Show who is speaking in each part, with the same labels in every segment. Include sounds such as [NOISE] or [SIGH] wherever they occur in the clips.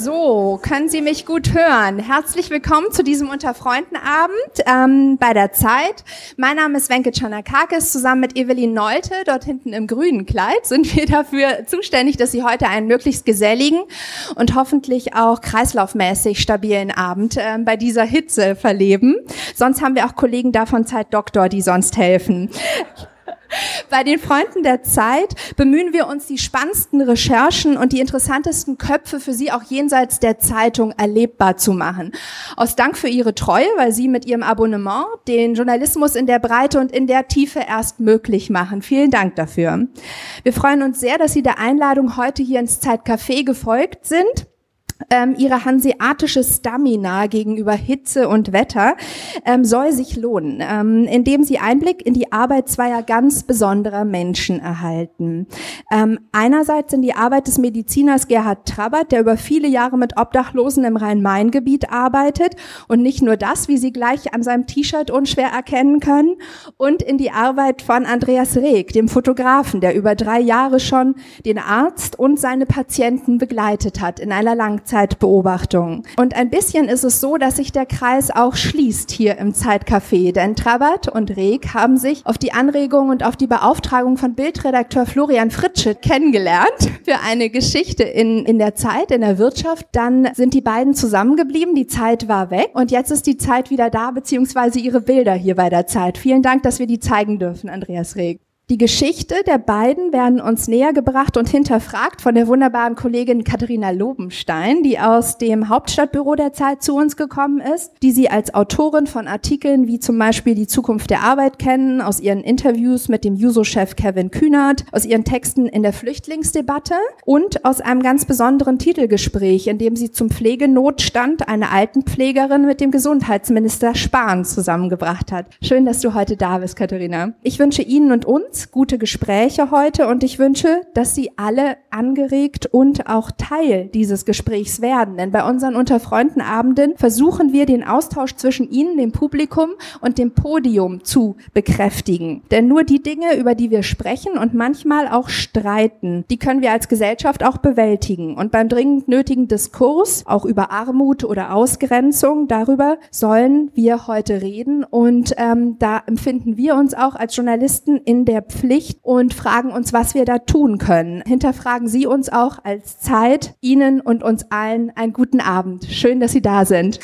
Speaker 1: So, können Sie mich gut hören? Herzlich willkommen zu diesem Unterfreundenabend ähm, bei der Zeit. Mein Name ist Wenke Chanakakis. Zusammen mit Evelyn Neute, dort hinten im grünen Kleid, sind wir dafür zuständig, dass Sie heute einen möglichst geselligen und hoffentlich auch kreislaufmäßig stabilen Abend äh, bei dieser Hitze verleben. Sonst haben wir auch Kollegen da von Zeit Doktor, die sonst helfen. [LAUGHS] Bei den Freunden der Zeit bemühen wir uns, die spannendsten Recherchen und die interessantesten Köpfe für Sie auch jenseits der Zeitung erlebbar zu machen. Aus Dank für Ihre Treue, weil Sie mit Ihrem Abonnement den Journalismus in der Breite und in der Tiefe erst möglich machen. Vielen Dank dafür. Wir freuen uns sehr, dass Sie der Einladung heute hier ins Zeitcafé gefolgt sind ähm, ihre hanseatische Stamina gegenüber Hitze und Wetter ähm, soll sich lohnen, ähm, indem sie Einblick in die Arbeit zweier ganz besonderer Menschen erhalten. Ähm, einerseits in die Arbeit des Mediziners Gerhard Trabert, der über viele Jahre mit Obdachlosen im Rhein-Main-Gebiet arbeitet und nicht nur das, wie Sie gleich an seinem T-Shirt unschwer erkennen können, und in die Arbeit von Andreas Reg, dem Fotografen, der über drei Jahre schon den Arzt und seine Patienten begleitet hat in einer Langzeit Langzeitbeobachtung. Und ein bisschen ist es so, dass sich der Kreis auch schließt hier im Zeitcafé, denn Trabert und Reg haben sich auf die Anregung und auf die Beauftragung von Bildredakteur Florian Fritsche kennengelernt für eine Geschichte in, in der Zeit, in der Wirtschaft. Dann sind die beiden zusammengeblieben, die Zeit war weg und jetzt ist die Zeit wieder da, beziehungsweise ihre Bilder hier bei der Zeit. Vielen Dank, dass wir die zeigen dürfen, Andreas Reg. Die Geschichte der beiden werden uns näher gebracht und hinterfragt von der wunderbaren Kollegin Katharina Lobenstein, die aus dem Hauptstadtbüro der Zeit zu uns gekommen ist, die sie als Autorin von Artikeln wie zum Beispiel Die Zukunft der Arbeit kennen, aus ihren Interviews mit dem Juso-Chef Kevin Kühnert, aus ihren Texten in der Flüchtlingsdebatte und aus einem ganz besonderen Titelgespräch, in dem sie zum Pflegenotstand eine Altenpflegerin mit dem Gesundheitsminister Spahn zusammengebracht hat. Schön, dass du heute da bist, Katharina. Ich wünsche Ihnen und uns gute Gespräche heute und ich wünsche, dass Sie alle angeregt und auch Teil dieses Gesprächs werden. Denn bei unseren Unterfreundenabenden versuchen wir den Austausch zwischen Ihnen, dem Publikum und dem Podium zu bekräftigen. Denn nur die Dinge, über die wir sprechen und manchmal auch streiten, die können wir als Gesellschaft auch bewältigen. Und beim dringend nötigen Diskurs, auch über Armut oder Ausgrenzung, darüber sollen wir heute reden. Und ähm, da empfinden wir uns auch als Journalisten in der Pflicht und fragen uns, was wir da tun können. Hinterfragen Sie uns auch als Zeit, Ihnen und uns allen einen guten Abend. Schön, dass Sie da sind.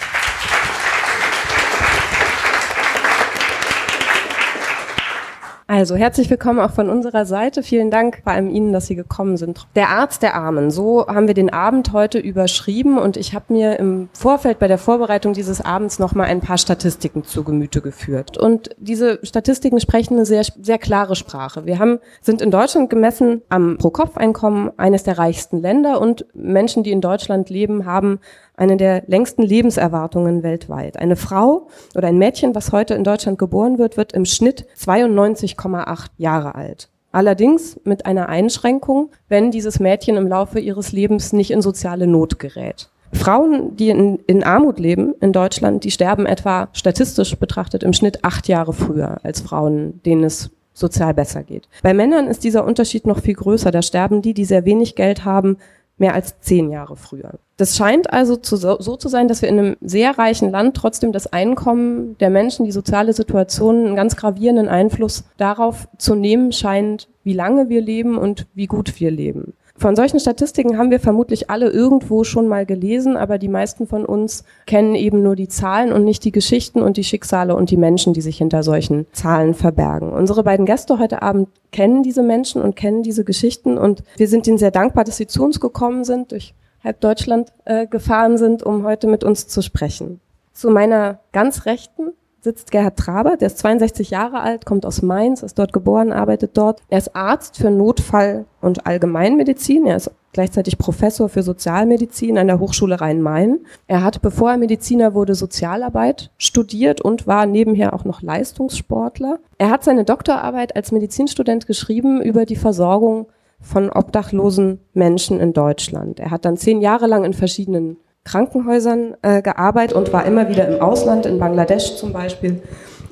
Speaker 2: Also herzlich willkommen auch von unserer Seite. Vielen Dank vor allem Ihnen, dass Sie gekommen sind. Der Arzt der Armen, so haben wir den Abend heute überschrieben und ich habe mir im Vorfeld bei der Vorbereitung dieses Abends noch mal ein paar Statistiken zu Gemüte geführt. Und diese Statistiken sprechen eine sehr sehr klare Sprache. Wir haben sind in Deutschland gemessen am Pro-Kopf-Einkommen eines der reichsten Länder und Menschen, die in Deutschland leben, haben eine der längsten Lebenserwartungen weltweit. Eine Frau oder ein Mädchen, was heute in Deutschland geboren wird, wird im Schnitt 92,8 Jahre alt. Allerdings mit einer Einschränkung, wenn dieses Mädchen im Laufe ihres Lebens nicht in soziale Not gerät. Frauen, die in, in, Armut leben in Deutschland, die sterben etwa statistisch betrachtet im Schnitt acht Jahre früher als Frauen, denen es sozial besser geht. Bei Männern ist dieser Unterschied noch viel größer. Da sterben die, die sehr wenig Geld haben, mehr als zehn Jahre früher. Das scheint also zu, so zu sein, dass wir in einem sehr reichen Land trotzdem das Einkommen der Menschen, die soziale Situation einen ganz gravierenden Einfluss darauf zu nehmen scheint, wie lange wir leben und wie gut wir leben. Von solchen Statistiken haben wir vermutlich alle irgendwo schon mal gelesen, aber die meisten von uns kennen eben nur die Zahlen und nicht die Geschichten und die Schicksale und die Menschen, die sich hinter solchen Zahlen verbergen. Unsere beiden Gäste heute Abend kennen diese Menschen und kennen diese Geschichten und wir sind ihnen sehr dankbar, dass sie zu uns gekommen sind, durch halb Deutschland äh, gefahren sind, um heute mit uns zu sprechen. Zu meiner ganz Rechten sitzt Gerhard Traber, der ist 62 Jahre alt, kommt aus Mainz, ist dort geboren, arbeitet dort. Er ist Arzt für Notfall- und Allgemeinmedizin. Er ist gleichzeitig Professor für Sozialmedizin an der Hochschule Rhein-Main. Er hat, bevor er Mediziner wurde, Sozialarbeit studiert und war nebenher auch noch Leistungssportler. Er hat seine Doktorarbeit als Medizinstudent geschrieben über die Versorgung von obdachlosen Menschen in Deutschland. Er hat dann zehn Jahre lang in verschiedenen Krankenhäusern äh, gearbeitet und war immer wieder im Ausland, in Bangladesch zum Beispiel,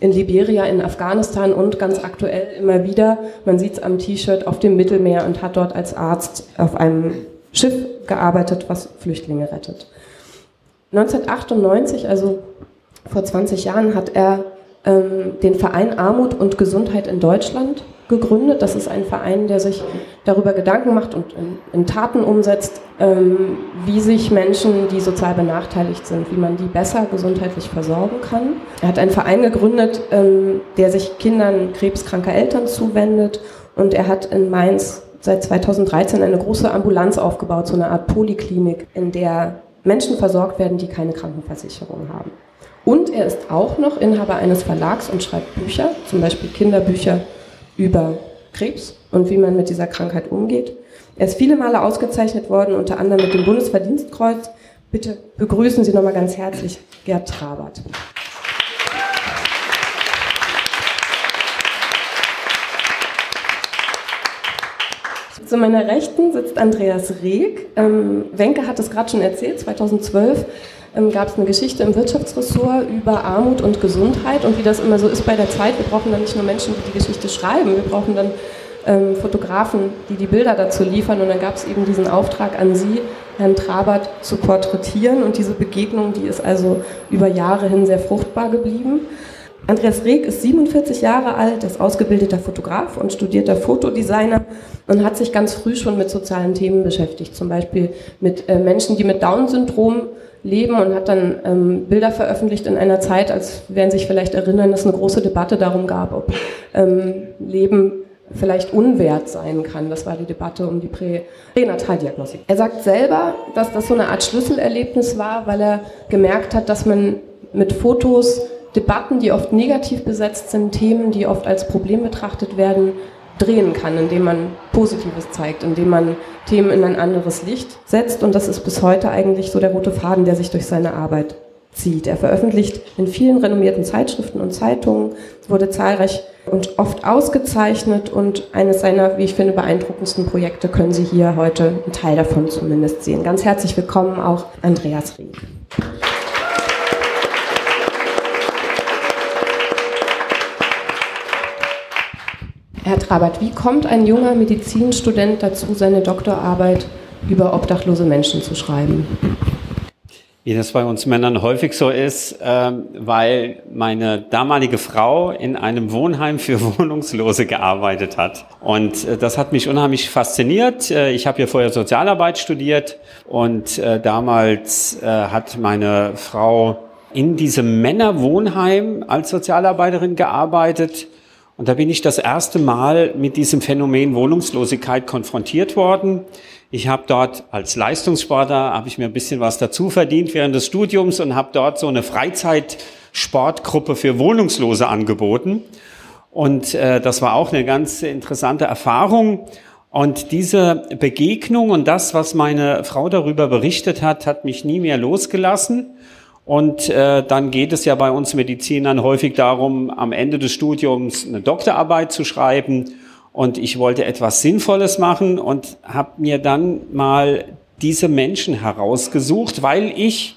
Speaker 2: in Liberia, in Afghanistan und ganz aktuell immer wieder, man sieht es am T-Shirt, auf dem Mittelmeer und hat dort als Arzt auf einem Schiff gearbeitet, was Flüchtlinge rettet. 1998, also vor 20 Jahren, hat er ähm, den Verein Armut und Gesundheit in Deutschland gegründet. Das ist ein Verein, der sich darüber Gedanken macht und in, in Taten umsetzt, ähm, wie sich Menschen, die sozial benachteiligt sind, wie man die besser gesundheitlich versorgen kann. Er hat einen Verein gegründet, ähm, der sich Kindern krebskranker Eltern zuwendet und er hat in Mainz seit 2013 eine große Ambulanz aufgebaut, so eine Art Poliklinik, in der Menschen versorgt werden, die keine Krankenversicherung haben. Und er ist auch noch Inhaber eines Verlags und schreibt Bücher, zum Beispiel Kinderbücher über Krebs und wie man mit dieser Krankheit umgeht. Er ist viele Male ausgezeichnet worden, unter anderem mit dem Bundesverdienstkreuz. Bitte begrüßen Sie nochmal ganz herzlich Gerd Trabert. Zu meiner Rechten sitzt Andreas Reg. Ähm, Wenke hat es gerade schon erzählt, 2012 ähm, gab es eine Geschichte im Wirtschaftsressort über Armut und Gesundheit und wie das immer so ist bei der Zeit. Wir brauchen dann nicht nur Menschen, die die Geschichte schreiben, wir brauchen dann ähm, Fotografen, die die Bilder dazu liefern. Und dann gab es eben diesen Auftrag an Sie, Herrn Trabert zu porträtieren. Und diese Begegnung, die ist also über Jahre hin sehr fruchtbar geblieben. Andreas Reg ist 47 Jahre alt, ist ausgebildeter Fotograf und studierter Fotodesigner und hat sich ganz früh schon mit sozialen Themen beschäftigt, zum Beispiel mit äh, Menschen, die mit Down-Syndrom leben und hat dann ähm, Bilder veröffentlicht in einer Zeit, als werden sich vielleicht erinnern, dass es eine große Debatte darum gab, ob ähm, Leben vielleicht unwert sein kann. Das war die Debatte um die Pränataldiagnostik. Er sagt selber, dass das so eine Art Schlüsselerlebnis war, weil er gemerkt hat, dass man mit Fotos Debatten, die oft negativ besetzt sind, Themen, die oft als Problem betrachtet werden, drehen kann, indem man Positives zeigt, indem man Themen in ein anderes Licht setzt. Und das ist bis heute eigentlich so der rote Faden, der sich durch seine Arbeit zieht. Er veröffentlicht in vielen renommierten Zeitschriften und Zeitungen, wurde zahlreich und oft ausgezeichnet und eines seiner, wie ich finde, beeindruckendsten Projekte können Sie hier heute einen Teil davon zumindest sehen. Ganz herzlich willkommen auch Andreas Rieck. Herr Trabert, wie kommt ein junger Medizinstudent dazu, seine Doktorarbeit über obdachlose Menschen zu schreiben?
Speaker 3: Wie das bei uns Männern häufig so ist, ähm, weil meine damalige Frau in einem Wohnheim für [LAUGHS] Wohnungslose gearbeitet hat. Und äh, das hat mich unheimlich fasziniert. Äh, ich habe ja vorher Sozialarbeit studiert und äh, damals hat meine Frau in diesem Männerwohnheim als Sozialarbeiterin gearbeitet und da bin ich das erste Mal mit diesem Phänomen Wohnungslosigkeit konfrontiert worden. Ich habe dort als Leistungssportler, habe ich mir ein bisschen was dazu verdient während des Studiums und habe dort so eine Freizeitsportgruppe für Wohnungslose angeboten. Und äh, das war auch eine ganz interessante Erfahrung. Und diese Begegnung und das, was meine Frau darüber berichtet hat, hat mich nie mehr losgelassen. Und äh, dann geht es ja bei uns Medizinern häufig darum, am Ende des Studiums eine Doktorarbeit zu schreiben. Und ich wollte etwas Sinnvolles machen und habe mir dann mal diese Menschen herausgesucht, weil ich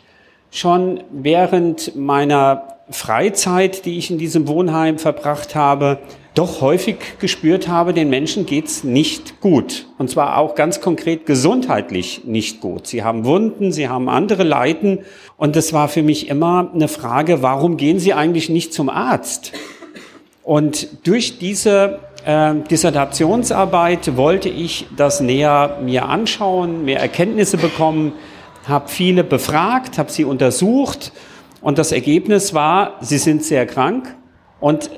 Speaker 3: schon während meiner Freizeit, die ich in diesem Wohnheim verbracht habe, doch häufig gespürt habe, den Menschen geht's nicht gut. Und zwar auch ganz konkret gesundheitlich nicht gut. Sie haben Wunden, sie haben andere Leiden. Und es war für mich immer eine Frage, warum gehen sie eigentlich nicht zum Arzt? Und durch diese äh, Dissertationsarbeit wollte ich das näher mir anschauen, mehr Erkenntnisse bekommen, habe viele befragt, habe sie untersucht und das Ergebnis war, sie sind sehr krank und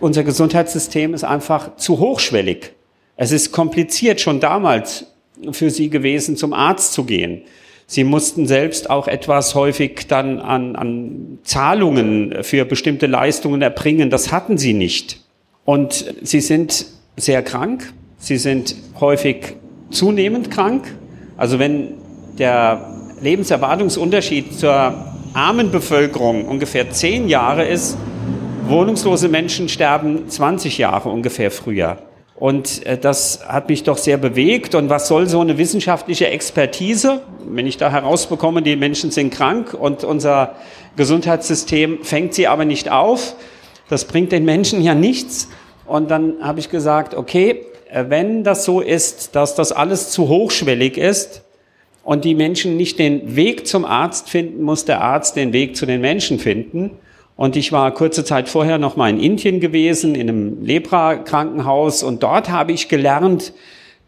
Speaker 3: unser Gesundheitssystem ist einfach zu hochschwellig. Es ist kompliziert schon damals für sie gewesen, zum Arzt zu gehen. Sie mussten selbst auch etwas häufig dann an, an Zahlungen für bestimmte Leistungen erbringen. Das hatten sie nicht. Und sie sind sehr krank. Sie sind häufig zunehmend krank. Also wenn der Lebenserwartungsunterschied zur armen Bevölkerung ungefähr zehn Jahre ist, Wohnungslose Menschen sterben 20 Jahre ungefähr früher. Und äh, das hat mich doch sehr bewegt. Und was soll so eine wissenschaftliche Expertise, wenn ich da herausbekomme, die Menschen sind krank und unser Gesundheitssystem fängt sie aber nicht auf, das bringt den Menschen ja nichts. Und dann habe ich gesagt, okay, äh, wenn das so ist, dass das alles zu hochschwellig ist, und die Menschen nicht den Weg zum Arzt finden, muss der Arzt den Weg zu den Menschen finden. Und ich war kurze Zeit vorher noch mal in Indien gewesen, in einem Lepra-Krankenhaus. Und dort habe ich gelernt,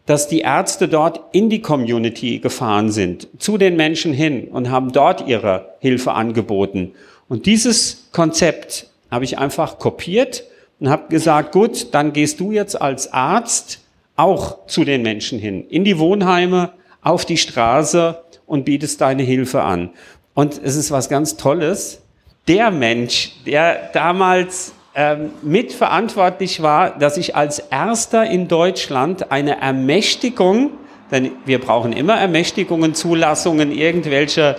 Speaker 3: dass die Ärzte dort in die Community gefahren sind, zu den Menschen hin und haben dort ihre Hilfe angeboten. Und dieses Konzept habe ich einfach kopiert und habe gesagt, gut, dann gehst du jetzt als Arzt auch zu den Menschen hin, in die Wohnheime, auf die Straße und bietest deine Hilfe an. Und es ist was ganz Tolles, der Mensch, der damals ähm, mitverantwortlich war, dass ich als erster in Deutschland eine Ermächtigung, denn wir brauchen immer Ermächtigungen, Zulassungen, irgendwelche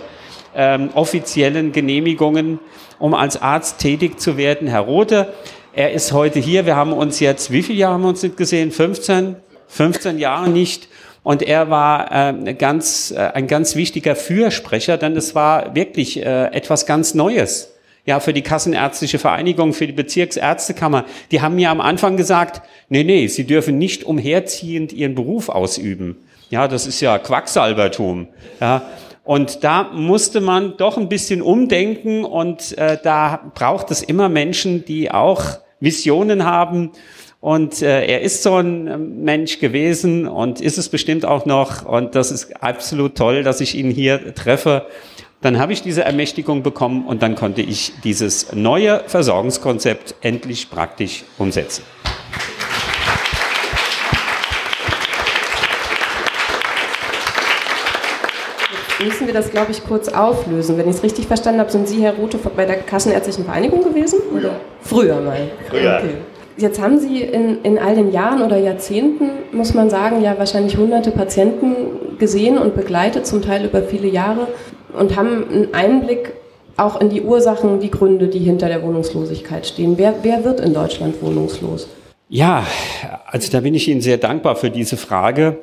Speaker 3: ähm, offiziellen Genehmigungen, um als Arzt tätig zu werden. Herr Rothe, er ist heute hier. Wir haben uns jetzt, wie viele Jahre haben wir uns nicht gesehen? 15? 15 Jahre nicht. Und er war äh, ganz, äh, ein ganz wichtiger Fürsprecher, denn es war wirklich äh, etwas ganz Neues ja, für die Kassenärztliche Vereinigung, für die Bezirksärztekammer, die haben mir am Anfang gesagt, nee, nee, sie dürfen nicht umherziehend ihren Beruf ausüben. Ja, das ist ja Quacksalbertum. Ja, und da musste man doch ein bisschen umdenken und äh, da braucht es immer Menschen, die auch Visionen haben. Und äh, er ist so ein äh, Mensch gewesen und ist es bestimmt auch noch. Und das ist absolut toll, dass ich ihn hier treffe. Dann habe ich diese Ermächtigung bekommen und dann konnte ich dieses neue Versorgungskonzept endlich praktisch umsetzen.
Speaker 2: müssen wir das, glaube ich, kurz auflösen. Wenn ich es richtig verstanden habe, sind Sie, Herr Rute, bei der Kassenärztlichen Vereinigung gewesen? Oder? Früher mal.
Speaker 3: Früher. Okay.
Speaker 2: Jetzt haben Sie in, in all den Jahren oder Jahrzehnten, muss man sagen, ja wahrscheinlich hunderte Patienten gesehen und begleitet, zum Teil über viele Jahre und haben einen Einblick auch in die Ursachen, die Gründe, die hinter der Wohnungslosigkeit stehen. Wer, wer wird in Deutschland wohnungslos?
Speaker 3: Ja, also da bin ich Ihnen sehr dankbar für diese Frage,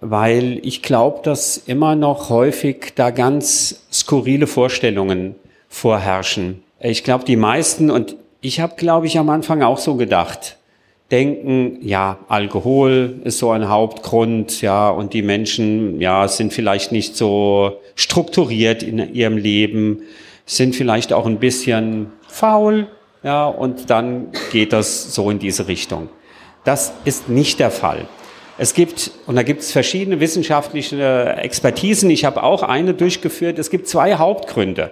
Speaker 3: weil ich glaube, dass immer noch häufig da ganz skurrile Vorstellungen vorherrschen. Ich glaube, die meisten, und ich habe, glaube ich, am Anfang auch so gedacht, denken, ja, Alkohol ist so ein Hauptgrund, ja, und die Menschen, ja, sind vielleicht nicht so strukturiert in ihrem Leben, sind vielleicht auch ein bisschen faul, ja, und dann geht das so in diese Richtung. Das ist nicht der Fall. Es gibt, und da gibt es verschiedene wissenschaftliche Expertisen, ich habe auch eine durchgeführt, es gibt zwei Hauptgründe.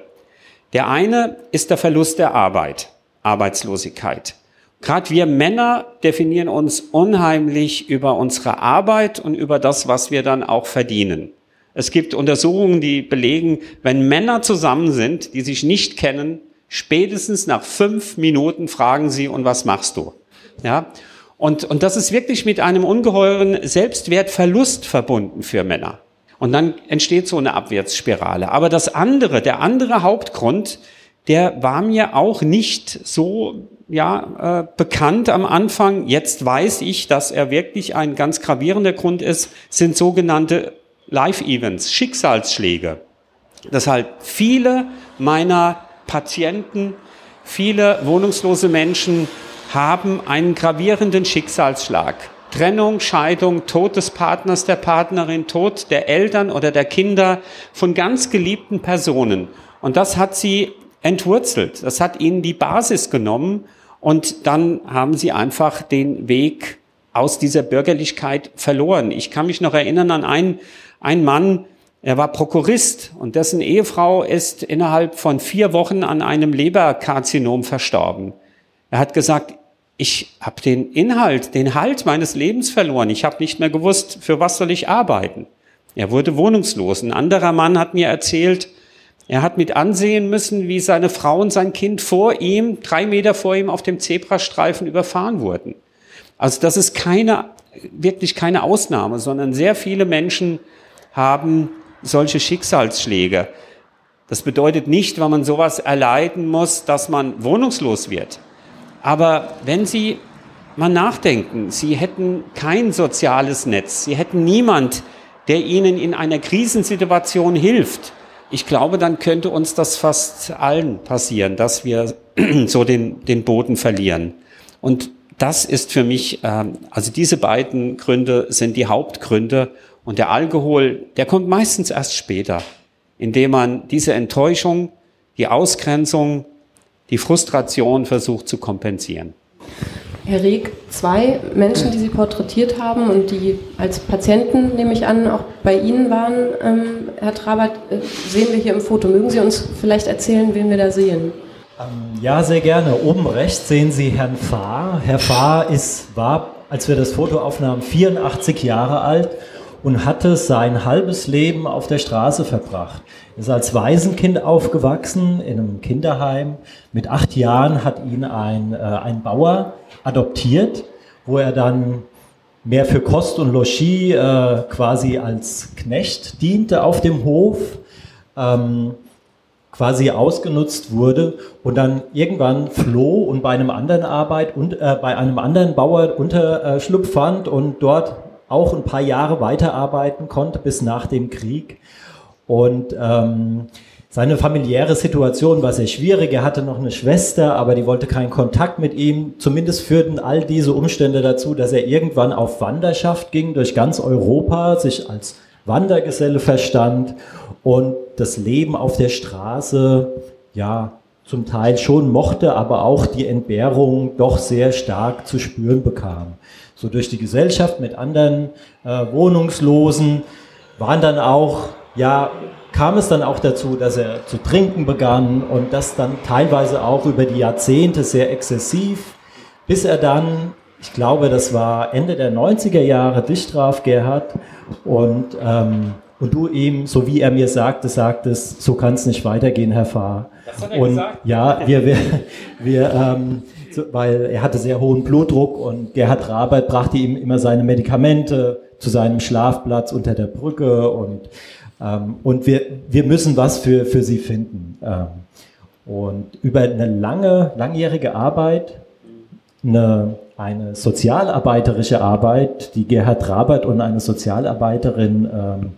Speaker 3: Der eine ist der Verlust der Arbeit, Arbeitslosigkeit. Gerade wir Männer definieren uns unheimlich über unsere Arbeit und über das, was wir dann auch verdienen. Es gibt Untersuchungen, die belegen, wenn Männer zusammen sind, die sich nicht kennen, spätestens nach fünf Minuten fragen sie, und was machst du? Ja. Und, und das ist wirklich mit einem ungeheuren Selbstwertverlust verbunden für Männer. Und dann entsteht so eine Abwärtsspirale. Aber das andere, der andere Hauptgrund, der war mir auch nicht so ja, äh, bekannt am Anfang. Jetzt weiß ich, dass er wirklich ein ganz gravierender Grund ist, sind sogenannte Life-Events, Schicksalsschläge. Das halt viele meiner Patienten, viele wohnungslose Menschen haben einen gravierenden Schicksalsschlag. Trennung, Scheidung, Tod des Partners, der Partnerin, Tod der Eltern oder der Kinder von ganz geliebten Personen. Und das hat sie entwurzelt. Das hat ihnen die Basis genommen und dann haben sie einfach den Weg aus dieser Bürgerlichkeit verloren. Ich kann mich noch erinnern an einen, einen Mann, er war Prokurist und dessen Ehefrau ist innerhalb von vier Wochen an einem Leberkarzinom verstorben. Er hat gesagt, ich habe den Inhalt, den Halt meines Lebens verloren. Ich habe nicht mehr gewusst, für was soll ich arbeiten. Er wurde wohnungslos. Ein anderer Mann hat mir erzählt, er hat mit ansehen müssen, wie seine Frau und sein Kind vor ihm, drei Meter vor ihm auf dem Zebrastreifen überfahren wurden. Also das ist keine, wirklich keine Ausnahme, sondern sehr viele Menschen haben solche Schicksalsschläge. Das bedeutet nicht, wenn man sowas erleiden muss, dass man wohnungslos wird. Aber wenn Sie mal nachdenken, Sie hätten kein soziales Netz, Sie hätten niemand, der Ihnen in einer Krisensituation hilft, ich glaube, dann könnte uns das fast allen passieren, dass wir [CLEARS THROAT] so den, den Boden verlieren. Und das ist für mich, ähm, also diese beiden Gründe sind die Hauptgründe. Und der Alkohol, der kommt meistens erst später, indem man diese Enttäuschung, die Ausgrenzung, die Frustration versucht zu kompensieren.
Speaker 2: Herr Reg, zwei Menschen, die Sie porträtiert haben und die als Patienten, nehme ich an, auch bei Ihnen waren, ähm, Herr Trabert, äh, sehen wir hier im Foto. Mögen Sie uns vielleicht erzählen, wen wir da sehen?
Speaker 4: Ähm, ja, sehr gerne. Oben rechts sehen Sie Herrn Fahr. Herr Fahr ist, war, als wir das Foto aufnahmen, 84 Jahre alt und hatte sein halbes Leben auf der Straße verbracht. Er ist als Waisenkind aufgewachsen in einem Kinderheim. Mit acht Jahren hat ihn ein, äh, ein Bauer adoptiert, wo er dann mehr für Kost und Logis äh, quasi als Knecht diente auf dem Hof, ähm, quasi ausgenutzt wurde und dann irgendwann floh und bei einem anderen Arbeit und äh, bei einem anderen Bauer Unterschlupf fand und dort auch ein paar Jahre weiterarbeiten konnte bis nach dem Krieg. Und ähm, seine familiäre Situation war sehr schwierig. Er hatte noch eine Schwester, aber die wollte keinen Kontakt mit ihm. Zumindest führten all diese Umstände dazu, dass er irgendwann auf Wanderschaft ging durch ganz Europa, sich als Wandergeselle verstand und das Leben auf der Straße, ja, zum Teil schon mochte, aber auch die Entbehrung doch sehr stark zu spüren bekam so durch die Gesellschaft mit anderen äh, Wohnungslosen, waren dann auch, ja, kam es dann auch dazu, dass er zu trinken begann und das dann teilweise auch über die Jahrzehnte sehr exzessiv, bis er dann, ich glaube, das war Ende der 90er Jahre, dich traf, Gerhard, und, ähm, und du ihm, so wie er mir sagte, sagtest, so kann es nicht weitergehen, Herr Fahr. Das hat er und gesagt? ja, wir, wir, wir ähm, weil er hatte sehr hohen Blutdruck und Gerhard Rabert brachte ihm immer seine Medikamente zu seinem Schlafplatz unter der Brücke und, ähm, und wir, wir müssen was für, für sie finden. Ähm, und über eine lange, langjährige Arbeit, eine, eine sozialarbeiterische Arbeit, die Gerhard Rabert und eine Sozialarbeiterin ähm,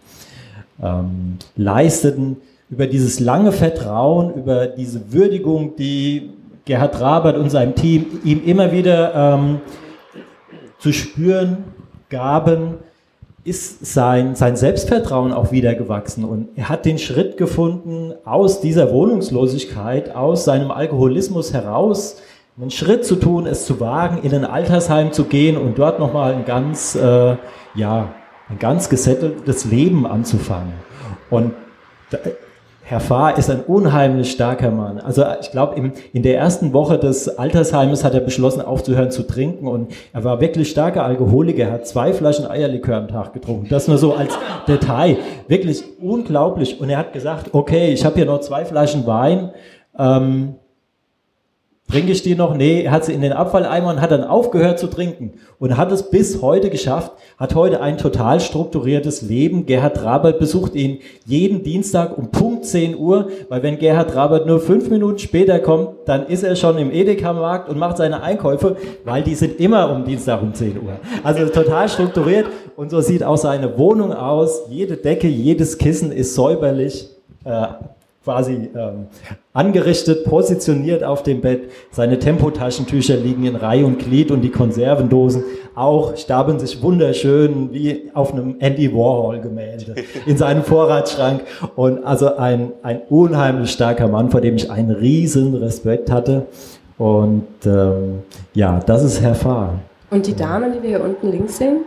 Speaker 4: ähm, leisteten, über dieses lange Vertrauen, über diese Würdigung, die Gerhard Rabert und seinem Team ihm immer wieder ähm, zu spüren gaben, ist sein, sein Selbstvertrauen auch wieder gewachsen und er hat den Schritt gefunden, aus dieser Wohnungslosigkeit, aus seinem Alkoholismus heraus, einen Schritt zu tun, es zu wagen, in ein Altersheim zu gehen und dort nochmal ein ganz, äh, ja, ein ganz gesetteltes Leben anzufangen. Und Herr Fahr ist ein unheimlich starker Mann. Also ich glaube, in der ersten Woche des Altersheimes hat er beschlossen, aufzuhören zu trinken und er war wirklich starker Alkoholiker. Er hat zwei Flaschen Eierlikör am Tag getrunken. Das nur so als Detail. Wirklich unglaublich. Und er hat gesagt, okay, ich habe hier noch zwei Flaschen Wein. Ähm, Trinke ich die noch? Nee, hat sie in den Abfalleimer und hat dann aufgehört zu trinken und hat es bis heute geschafft, hat heute ein total strukturiertes Leben. Gerhard Rabert besucht ihn jeden Dienstag um Punkt 10 Uhr, weil wenn Gerhard Rabert nur fünf Minuten später kommt, dann ist er schon im Edeka-Markt und macht seine Einkäufe, weil die sind immer um Dienstag um 10 Uhr. Also total strukturiert und so sieht auch seine Wohnung aus. Jede Decke, jedes Kissen ist säuberlich. Äh, quasi ähm, angerichtet, positioniert auf dem Bett. Seine Tempotaschentücher liegen in Reihe und Glied und die Konservendosen auch stapeln sich wunderschön wie auf einem Andy Warhol Gemälde in seinem [LAUGHS] Vorratsschrank. Und also ein, ein unheimlich starker Mann, vor dem ich einen riesen Respekt hatte. Und ähm, ja, das ist Herr Fahr.
Speaker 2: Und die Dame, die wir hier unten links sehen?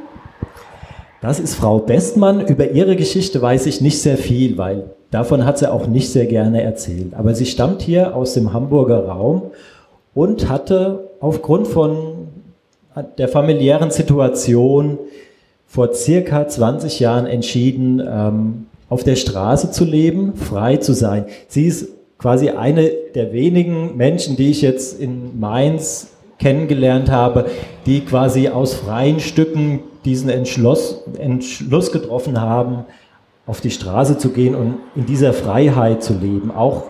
Speaker 4: Das ist Frau Bestmann. Über ihre Geschichte weiß ich nicht sehr viel, weil davon hat sie auch nicht sehr gerne erzählt. Aber sie stammt hier aus dem Hamburger Raum und hatte aufgrund von der familiären Situation vor circa 20 Jahren entschieden, ähm, auf der Straße zu leben, frei zu sein. Sie ist quasi eine der wenigen Menschen, die ich jetzt in Mainz kennengelernt habe, die quasi aus freien Stücken diesen Entschluss, Entschluss getroffen haben, auf die Straße zu gehen und in dieser Freiheit zu leben, auch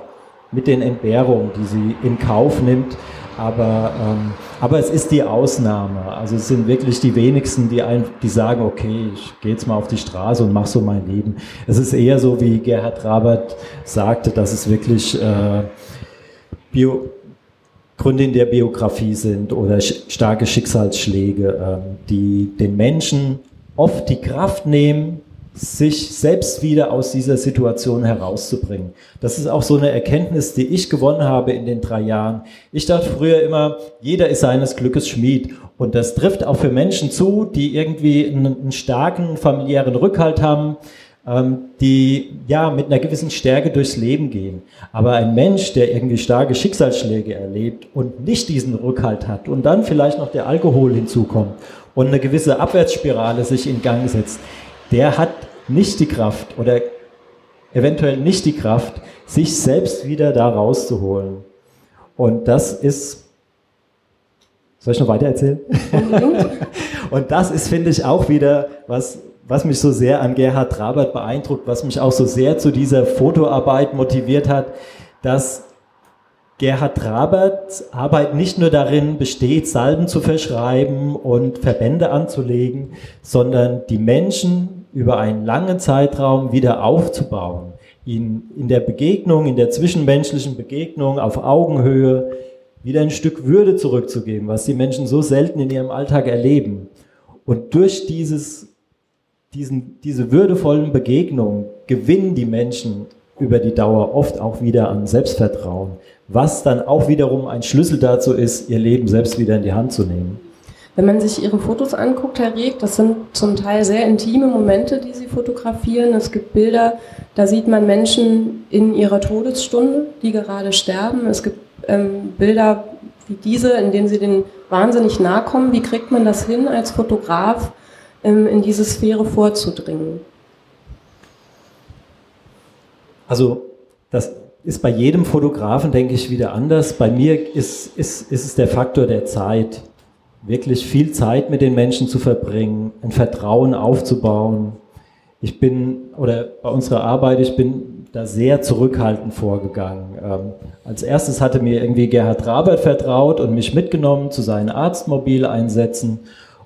Speaker 4: mit den Entbehrungen, die sie in Kauf nimmt. Aber, ähm, aber es ist die Ausnahme. Also es sind wirklich die wenigsten, die, ein, die sagen, okay, ich gehe jetzt mal auf die Straße und mache so mein Leben. Es ist eher so, wie Gerhard Rabert sagte, dass es wirklich äh, Bio, Gründe der Biografie sind oder starke Schicksalsschläge, ähm, die den Menschen oft die Kraft nehmen, sich selbst wieder aus dieser Situation herauszubringen. Das ist auch so eine Erkenntnis, die ich gewonnen habe in den drei Jahren. Ich dachte früher immer, jeder ist seines Glückes Schmied. Und das trifft auch für Menschen zu, die irgendwie einen, starken familiären Rückhalt haben, ähm, die ja mit einer gewissen Stärke durchs Leben gehen. Aber ein Mensch, der irgendwie starke Schicksalsschläge erlebt und nicht diesen Rückhalt hat und dann vielleicht noch der Alkohol hinzukommt und eine gewisse Abwärtsspirale sich in Gang setzt, der hat nicht die Kraft oder eventuell nicht die Kraft, sich selbst wieder da rauszuholen. Und das ist, soll ich noch weiter erzählen? [LAUGHS] und das ist, finde ich, auch wieder was, was mich so sehr an Gerhard Trabert beeindruckt, was mich auch so sehr zu dieser Fotoarbeit motiviert hat, dass Gerhard Traberts Arbeit nicht nur darin besteht, Salben zu verschreiben und Verbände anzulegen, sondern die Menschen über einen langen Zeitraum wieder aufzubauen, ihnen in der Begegnung, in der zwischenmenschlichen Begegnung auf Augenhöhe wieder ein Stück Würde zurückzugeben, was die Menschen so selten in ihrem Alltag erleben. Und durch dieses, diesen, diese würdevollen Begegnungen gewinnen die Menschen über die Dauer oft auch wieder an Selbstvertrauen, was dann auch wiederum ein Schlüssel dazu ist, ihr Leben selbst wieder in die Hand zu nehmen.
Speaker 2: Wenn man sich Ihre Fotos anguckt, Herr Rieck, das sind zum Teil sehr intime Momente, die Sie fotografieren. Es gibt Bilder, da sieht man Menschen in ihrer Todesstunde, die gerade sterben. Es gibt ähm, Bilder wie diese, in denen Sie den wahnsinnig nahe kommen. Wie kriegt man das hin, als Fotograf ähm, in diese Sphäre vorzudringen?
Speaker 4: Also das ist bei jedem Fotografen, denke ich, wieder anders. Bei mir ist, ist, ist es der Faktor der Zeit. Wirklich viel Zeit mit den Menschen zu verbringen, ein Vertrauen aufzubauen. Ich bin, oder bei unserer Arbeit, ich bin da sehr zurückhaltend vorgegangen. Ähm, als erstes hatte mir irgendwie Gerhard Rabert vertraut und mich mitgenommen zu seinen Arztmobileinsätzen.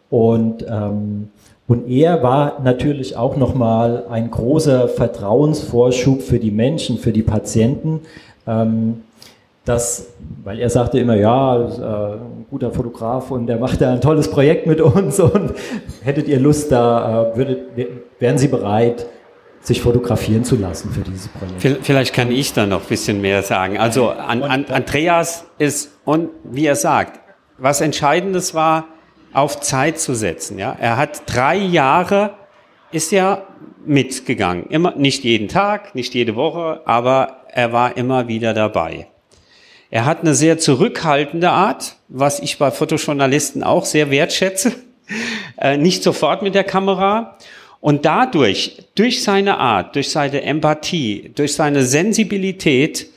Speaker 4: Und ähm, und er war natürlich auch nochmal ein großer Vertrauensvorschub für die Menschen, für die Patienten. Ähm, das, weil er sagte immer, ja, äh, ein guter Fotograf und der macht da ein tolles Projekt mit uns [LAUGHS] und hättet ihr Lust, da äh, würdet, wären Sie bereit, sich fotografieren zu lassen für dieses Projekt.
Speaker 3: Vielleicht kann ich da noch ein bisschen mehr sagen. Also an, an, Andreas ist, und wie er sagt, was Entscheidendes war, auf Zeit zu setzen. Ja, er hat drei Jahre ist ja mitgegangen. Immer, nicht jeden Tag, nicht jede Woche, aber er war immer wieder dabei. Er hat eine sehr zurückhaltende Art, was ich bei Fotojournalisten auch sehr wertschätze. [LAUGHS] Äh, nicht sofort mit der Kamera. Und dadurch, durch seine Art, durch seine Empathie, durch seine Sensibilität,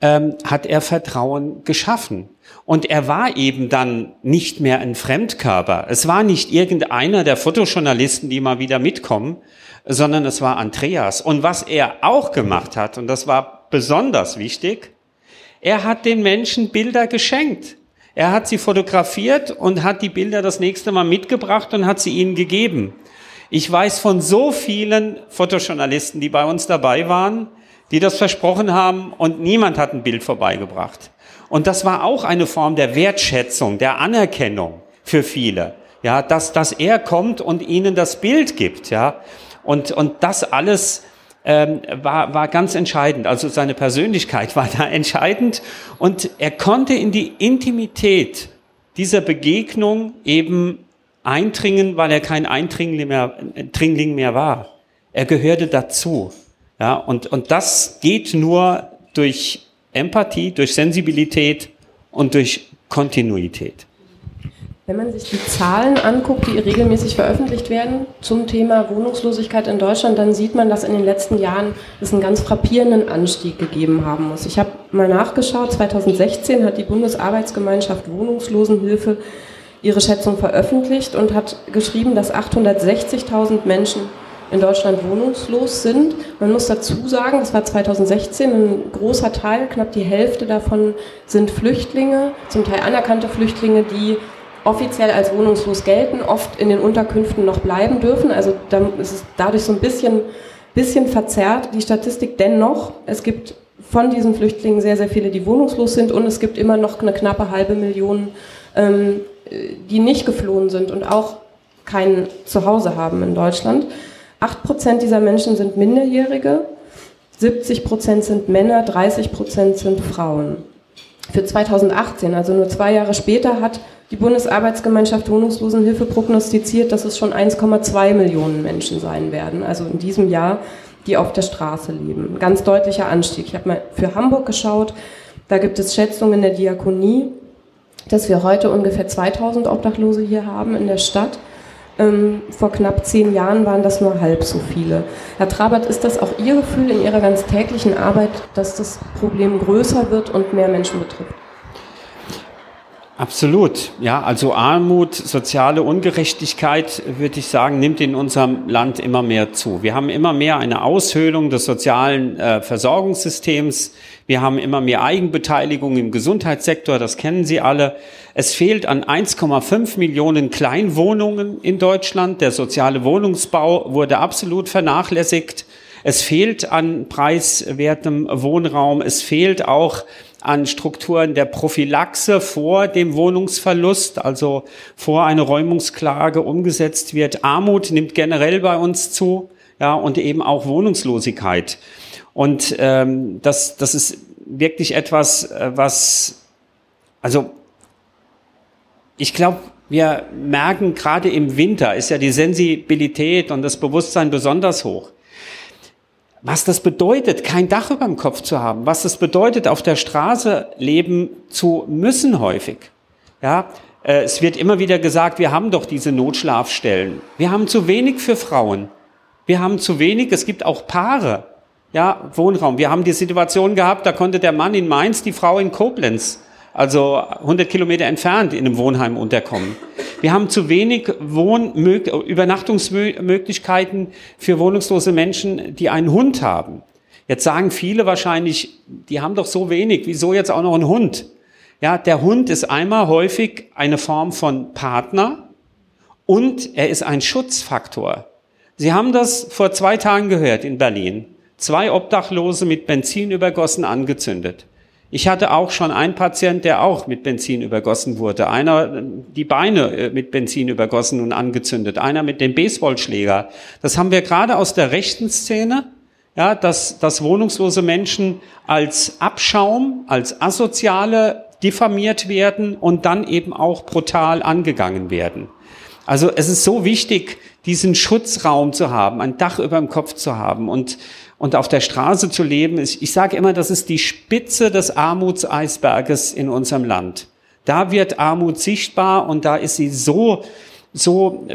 Speaker 3: ähm, hat er Vertrauen geschaffen. Und er war eben dann nicht mehr ein Fremdkörper. Es war nicht irgendeiner der Fotojournalisten, die mal wieder mitkommen, sondern es war Andreas. Und was er auch gemacht hat, und das war besonders wichtig, er hat den Menschen Bilder geschenkt. Er hat sie fotografiert und hat die Bilder das nächste Mal mitgebracht und hat sie ihnen gegeben. Ich weiß von so vielen Fotojournalisten, die bei uns dabei waren, die das versprochen haben und niemand hat ein Bild vorbeigebracht. Und das war auch eine Form der Wertschätzung, der Anerkennung für viele. Ja, dass, dass er kommt und ihnen das Bild gibt, ja. Und, und das alles ähm, war, war ganz entscheidend. Also seine Persönlichkeit war da [LAUGHS] entscheidend und er konnte in die Intimität dieser Begegnung eben eindringen, weil er kein Eindringling mehr, Dringling mehr war. Er gehörte dazu. Ja, und, und das geht nur durch Empathie, durch Sensibilität und durch Kontinuität.
Speaker 2: Wenn man sich die Zahlen anguckt, die regelmäßig veröffentlicht werden zum Thema Wohnungslosigkeit in Deutschland, dann sieht man, dass in den letzten Jahren es einen ganz frappierenden Anstieg gegeben haben muss. Ich habe mal nachgeschaut, 2016 hat die Bundesarbeitsgemeinschaft Wohnungslosenhilfe ihre Schätzung veröffentlicht und hat geschrieben, dass 860.000 Menschen in Deutschland wohnungslos sind. Man muss dazu sagen, das war 2016, ein großer Teil, knapp die Hälfte davon sind Flüchtlinge, zum Teil anerkannte Flüchtlinge, die offiziell als wohnungslos gelten, oft in den Unterkünften noch bleiben dürfen. Also da ist es dadurch so ein bisschen, bisschen verzerrt, die Statistik dennoch. Es gibt von diesen Flüchtlingen sehr, sehr viele, die wohnungslos sind und es gibt immer noch eine knappe halbe Million, ähm, die nicht geflohen sind und auch kein Zuhause haben in Deutschland. 8 Prozent dieser Menschen sind Minderjährige, 70 Prozent sind Männer, 30 Prozent sind Frauen. Für 2018, also nur zwei Jahre später, hat die Bundesarbeitsgemeinschaft Wohnungslosenhilfe prognostiziert, dass es schon 1,2 Millionen Menschen sein werden, also in diesem Jahr, die auf der Straße leben. Ganz deutlicher Anstieg. Ich habe mal für Hamburg geschaut, da gibt es Schätzungen der Diakonie, dass wir heute ungefähr 2000 Obdachlose hier haben in der Stadt. Ähm, vor knapp zehn Jahren waren das nur halb so viele. Herr Trabert, ist das auch Ihr Gefühl in Ihrer ganz täglichen Arbeit, dass das Problem größer wird und mehr Menschen betrifft?
Speaker 3: Absolut. Ja, also Armut, soziale Ungerechtigkeit, würde ich sagen, nimmt in unserem Land immer mehr zu. Wir haben immer mehr eine Aushöhlung des sozialen äh, Versorgungssystems. Wir haben immer mehr Eigenbeteiligung im Gesundheitssektor, das kennen Sie alle. Es fehlt an 1,5 Millionen Kleinwohnungen in Deutschland. Der soziale Wohnungsbau wurde absolut vernachlässigt. Es fehlt an preiswertem Wohnraum. Es fehlt auch an Strukturen der Prophylaxe vor dem Wohnungsverlust, also vor eine Räumungsklage umgesetzt wird. Armut nimmt generell bei uns zu, ja, und eben auch Wohnungslosigkeit. Und ähm, das, das ist wirklich etwas, äh, was, also ich glaube, wir merken gerade im Winter ist ja die Sensibilität und das Bewusstsein besonders hoch was das bedeutet, kein Dach über dem Kopf zu haben, was das bedeutet, auf der Straße leben zu müssen häufig. Ja, äh, es wird immer wieder gesagt, wir haben doch diese Notschlafstellen. Wir haben zu wenig für Frauen. Wir haben zu wenig, es gibt auch Paare. Ja, Wohnraum. Wir haben die Situation gehabt, da konnte der Mann in Mainz die Frau in Koblenz also 100 Kilometer entfernt in einem Wohnheim unterkommen. Wir haben zu wenig Wohn Übernachtungsmöglichkeiten für wohnungslose Menschen, die einen Hund haben. Jetzt sagen viele wahrscheinlich, die haben doch so wenig, wieso jetzt auch noch ein Hund? Ja, der Hund ist einmal häufig eine Form von Partner und er ist ein Schutzfaktor. Sie haben das vor zwei Tagen gehört in Berlin. Zwei Obdachlose mit Benzin übergossen angezündet. Ich hatte auch schon einen Patient, der auch mit Benzin übergossen wurde. Einer die Beine äh, mit Benzin übergossen und angezündet. Einer mit dem Baseballschläger. Das haben wir gerade aus der rechten Szene. Ja, dass, dass wohnungslose Menschen als Abschaum, als Asoziale diffamiert werden und dann eben auch brutal angegangen werden. Also es ist so wichtig, diesen Schutzraum zu haben, ein Dach über dem Kopf zu haben und und auf der Straße zu leben, ist, ich sage immer, das ist die Spitze des Armutseisberges in unserem Land. Da wird Armut sichtbar und da ist sie so, so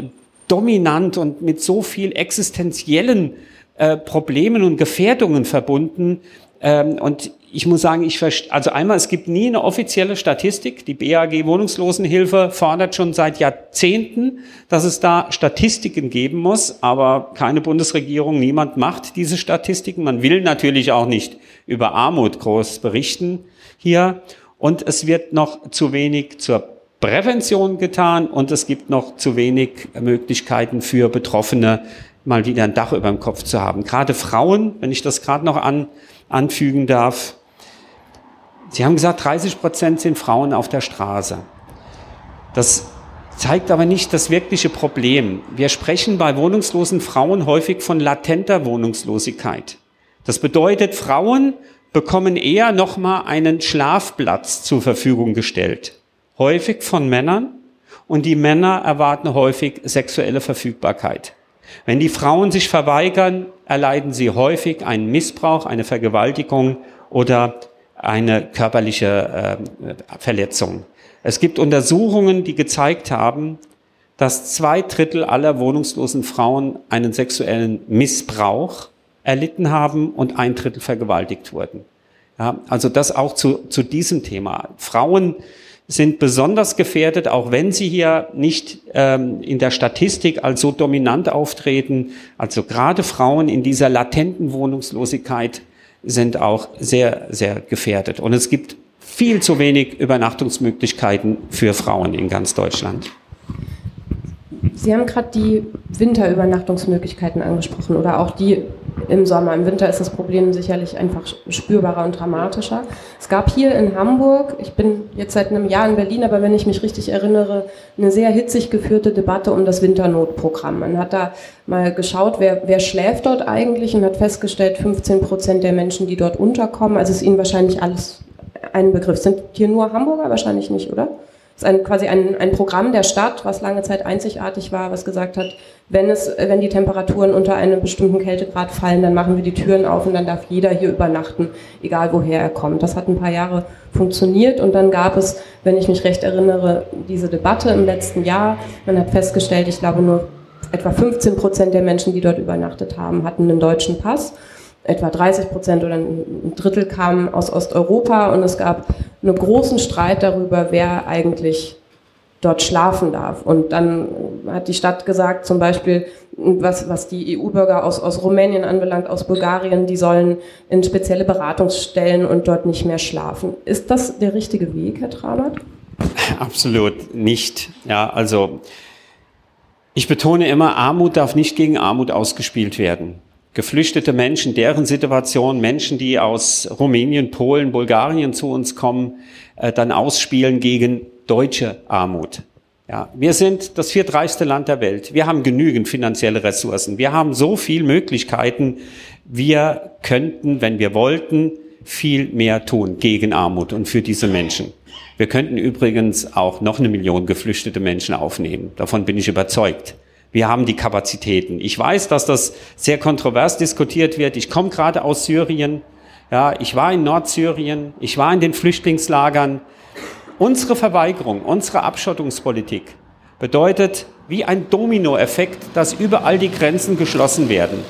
Speaker 3: dominant und mit so viel existenziellen äh, Problemen und Gefährdungen verbunden. Ähm, und ich muss sagen, ich also einmal, es gibt nie eine offizielle Statistik. Die BAG Wohnungslosenhilfe fordert schon seit Jahrzehnten, dass es da Statistiken geben muss, aber keine Bundesregierung, niemand macht diese Statistiken. Man will natürlich auch nicht über Armut groß berichten hier. Und es wird noch zu wenig zur Prävention getan und es gibt noch zu wenig Möglichkeiten für Betroffene, mal wieder ein Dach über dem Kopf zu haben. Gerade Frauen, wenn ich das gerade noch an, anfügen darf, Sie haben gesagt, 30 Prozent sind Frauen auf der Straße. Das zeigt aber nicht das wirkliche Problem. Wir sprechen bei wohnungslosen Frauen häufig von latenter Wohnungslosigkeit. Das bedeutet, Frauen bekommen eher nochmal einen Schlafplatz zur Verfügung gestellt. Häufig von Männern und die Männer erwarten häufig sexuelle Verfügbarkeit. Wenn die Frauen sich verweigern, erleiden sie häufig einen Missbrauch, eine Vergewaltigung oder eine körperliche äh, Verletzung. Es gibt Untersuchungen, die gezeigt haben, dass zwei Drittel aller wohnungslosen Frauen einen sexuellen Missbrauch erlitten haben und ein Drittel vergewaltigt wurden. Ja, also das auch zu, zu diesem Thema. Frauen sind besonders gefährdet, auch wenn sie hier nicht ähm, in der Statistik als so dominant auftreten. Also gerade Frauen in dieser latenten Wohnungslosigkeit sind auch sehr, sehr gefährdet. Und es gibt viel zu wenig Übernachtungsmöglichkeiten für Frauen in ganz Deutschland.
Speaker 2: Sie haben gerade die Winterübernachtungsmöglichkeiten angesprochen oder auch die im Sommer. Im Winter ist das Problem sicherlich einfach spürbarer und dramatischer. Es gab hier in Hamburg, ich bin jetzt seit einem Jahr in Berlin, aber wenn ich mich richtig erinnere, eine sehr hitzig geführte Debatte um das Winternotprogramm. Man hat da mal geschaut, wer, wer schläft dort eigentlich und hat festgestellt, 15 Prozent der Menschen, die dort unterkommen, also ist ihnen wahrscheinlich alles ein Begriff. Sind hier nur Hamburger? Wahrscheinlich nicht, oder? Ist ein, quasi ein, ein Programm der Stadt, was lange Zeit einzigartig war, was gesagt hat, wenn, es, wenn die Temperaturen unter einem bestimmten Kältegrad fallen, dann machen wir die Türen auf und dann darf jeder hier übernachten, egal woher er kommt. Das hat ein paar Jahre funktioniert und dann gab es, wenn ich mich recht erinnere, diese Debatte im letzten Jahr. Man hat festgestellt, ich glaube nur etwa 15 Prozent der Menschen, die dort übernachtet haben, hatten einen deutschen Pass etwa 30 Prozent oder ein Drittel kamen aus Osteuropa und es gab einen großen Streit darüber, wer eigentlich dort schlafen darf. Und dann hat die Stadt gesagt, zum Beispiel, was, was die EU-Bürger aus, aus Rumänien anbelangt, aus Bulgarien, die sollen in spezielle Beratungsstellen und dort nicht mehr schlafen. Ist das der richtige Weg, Herr Trabert?
Speaker 3: Absolut nicht. Ja, also ich betone immer, Armut darf nicht gegen Armut ausgespielt werden geflüchtete Menschen, deren Situation, Menschen, die aus Rumänien, Polen, Bulgarien zu uns kommen, äh, dann ausspielen gegen deutsche Armut. Ja, wir sind das viertreichste Land der Welt. Wir haben genügend finanzielle Ressourcen. Wir haben so viel Möglichkeiten. Wir könnten, wenn wir wollten, viel mehr tun gegen Armut und für diese Menschen. Wir könnten übrigens auch noch eine Million geflüchtete Menschen aufnehmen. Davon bin ich überzeugt. Wir haben die Kapazitäten. Ich weiß, dass das sehr kontrovers diskutiert wird. Ich komme gerade aus Syrien. Ja, ich war in Nordsyrien. Ich war in den Flüchtlingslagern. Unsere Verweigerung, unsere Abschottungspolitik bedeutet wie ein Dominoeffekt, dass überall die Grenzen geschlossen werden.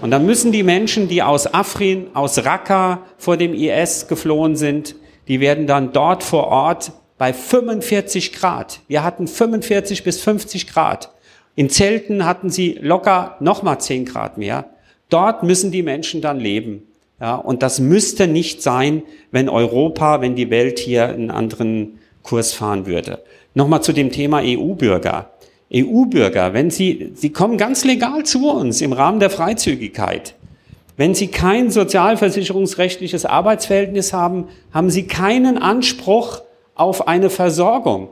Speaker 3: Und dann müssen die Menschen, die aus Afrin, aus Raqqa vor dem IS geflohen sind, die werden dann dort vor Ort bei 45 Grad. Wir hatten 45 bis 50 Grad in Zelten hatten sie locker nochmal 10 Grad mehr. Dort müssen die Menschen dann leben. Ja, und das müsste nicht sein, wenn Europa, wenn die Welt hier einen anderen Kurs fahren würde. Nochmal zu dem Thema EU-Bürger. EU-Bürger, wenn sie, sie kommen ganz legal zu uns im Rahmen der Freizügigkeit. Wenn sie kein sozialversicherungsrechtliches Arbeitsverhältnis haben, haben sie keinen Anspruch auf eine Versorgung.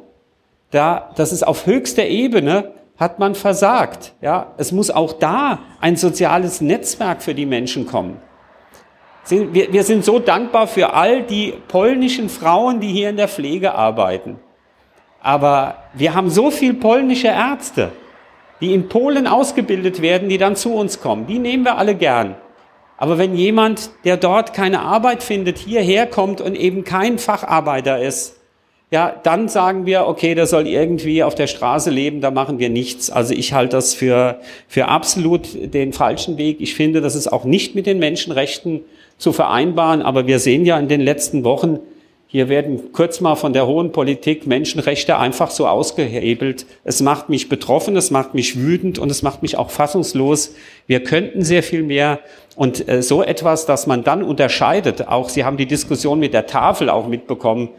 Speaker 3: Da, das ist auf höchster Ebene hat man versagt. Ja, es muss auch da ein soziales Netzwerk für die Menschen kommen. Wir, sind so dankbar für all die polnischen Frauen, die hier in der Pflege arbeiten. Aber wir haben so viel polnische Ärzte, die in Polen ausgebildet werden, die dann zu uns kommen. Die nehmen wir alle gern. Aber wenn jemand, der dort keine Arbeit findet, hierher kommt und eben kein Facharbeiter ist, ja, dann sagen wir, okay, der soll irgendwie auf der Straße leben, da machen wir nichts. Also ich halte das für, für absolut den falschen Weg. Ich finde, das ist auch nicht mit den Menschenrechten zu vereinbaren. Aber wir sehen ja in den letzten Wochen, hier werden kurz mal von der hohen Politik Menschenrechte einfach so ausgehebelt. Es macht mich betroffen, es macht mich wütend und es macht mich auch fassungslos. Wir könnten sehr viel mehr. Und äh, so etwas, dass man dann unterscheidet, auch Sie haben die Diskussion mit der Tafel auch mitbekommen,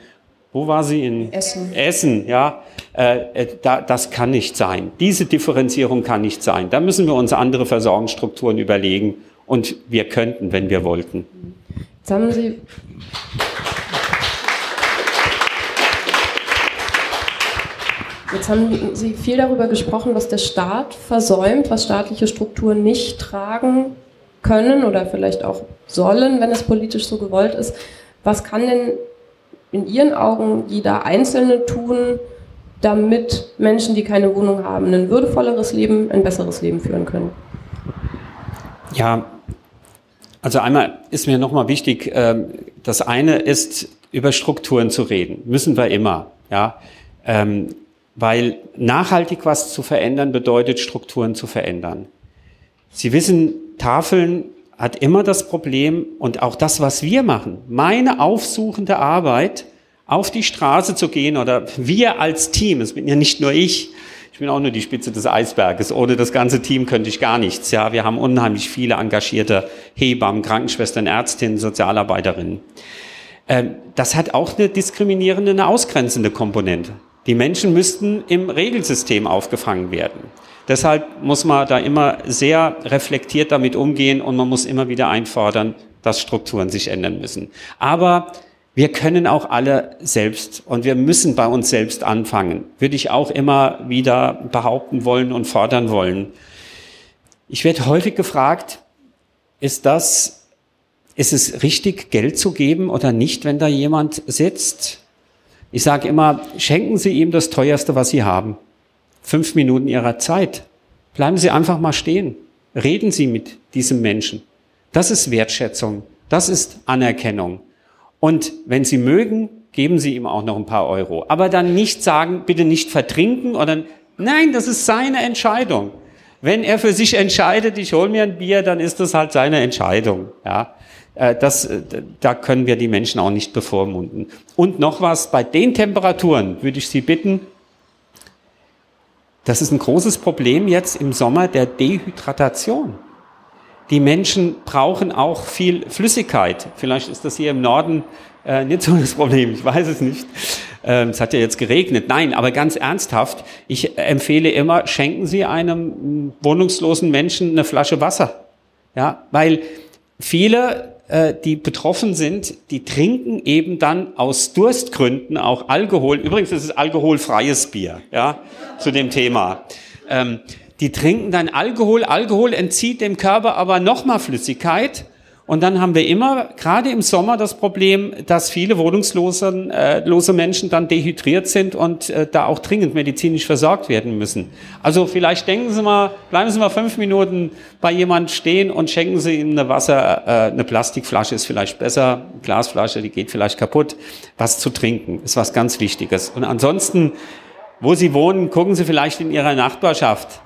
Speaker 3: wo war sie? In Essen. Essen, ja. Äh, äh, da, das kann nicht sein. Diese Differenzierung kann nicht sein. Da müssen wir uns andere Versorgungsstrukturen überlegen. Und wir könnten, wenn wir wollten.
Speaker 2: Jetzt haben Sie. Jetzt haben Sie viel darüber gesprochen, was der Staat versäumt, was staatliche Strukturen nicht tragen können oder vielleicht auch sollen, wenn es politisch so gewollt ist. Was kann denn in Ihren Augen jeder Einzelne tun, damit Menschen, die keine Wohnung haben, ein würdevolleres Leben, ein besseres Leben führen können?
Speaker 3: Ja, also einmal ist mir nochmal wichtig, ähm, das eine ist, über Strukturen zu reden. Müssen wir immer, ja. Ähm, weil nachhaltig was zu verändern bedeutet, Strukturen zu verändern. Sie wissen, Tafeln hat immer das Problem und auch das, was wir machen, meine aufsuchende Arbeit, auf die Straße zu gehen oder wir als Team, es bin ja nicht nur ich, ich bin auch nur die Spitze des Eisberges. Ohne das ganze Team könnte ich gar nichts. Ja, wir haben unheimlich viele engagierte Hebammen, Krankenschwestern, Ärztinnen, Sozialarbeiterinnen. Ähm, das hat auch eine diskriminierende, eine ausgrenzende Komponente. Die Menschen müssten im Regelsystem aufgefangen werden. Deshalb muss man da immer sehr reflektiert damit umgehen und man muss immer wieder einfordern, dass Strukturen sich ändern müssen. Aber wir können auch alle selbst und wir müssen bei uns selbst anfangen, würde ich auch immer wieder behaupten wollen und fordern wollen. Ich werde häufig gefragt, ist das, ist es richtig, Geld zu geben oder nicht, wenn da jemand sitzt? Ich sage immer, schenken Sie ihm das Teuerste, was Sie haben. Fünf Minuten Ihrer Zeit. Bleiben Sie einfach mal stehen. Reden Sie mit diesem Menschen. Das ist Wertschätzung. Das ist Anerkennung. Und wenn Sie mögen, geben Sie ihm auch noch ein paar Euro. Aber dann nicht sagen, bitte nicht vertrinken oder nein, das ist seine Entscheidung. Wenn er für sich entscheidet, ich hole mir ein Bier, dann ist das halt seine Entscheidung. Ja, äh, das, äh, da können wir die Menschen auch nicht bevormunden. Und noch was, bei den Temperaturen würde ich Sie bitten, das ist ein großes Problem jetzt im Sommer der Dehydratation. Die Menschen brauchen auch viel Flüssigkeit. Vielleicht ist das hier im Norden äh, nicht so das Problem, ich weiß es nicht. Ähm, es hat ja jetzt geregnet. Nein, aber ganz ernsthaft, ich empfehle immer, schenken Sie einem wohnungslosen Menschen eine Flasche Wasser. Ja, weil viele äh, die betroffen sind, die trinken eben dann aus Durstgründen auch Alkohol. Übrigens, ist alkoholfreies Bier, ja, zu dem Thema. Ähm, die trinken dann Alkohol. Alkohol entzieht dem Körper aber nochmal Flüssigkeit und dann haben wir immer, gerade im Sommer, das Problem, dass viele wohnungslose äh, lose Menschen dann dehydriert sind und äh, da auch dringend medizinisch versorgt werden müssen. Also vielleicht denken Sie mal, bleiben Sie mal fünf Minuten bei jemand stehen und schenken Sie ihm eine Wasser, äh, eine Plastikflasche ist vielleicht besser, Glasflasche, die geht vielleicht kaputt. Was zu trinken ist was ganz Wichtiges. Und ansonsten, wo Sie wohnen, gucken Sie vielleicht in Ihrer Nachbarschaft.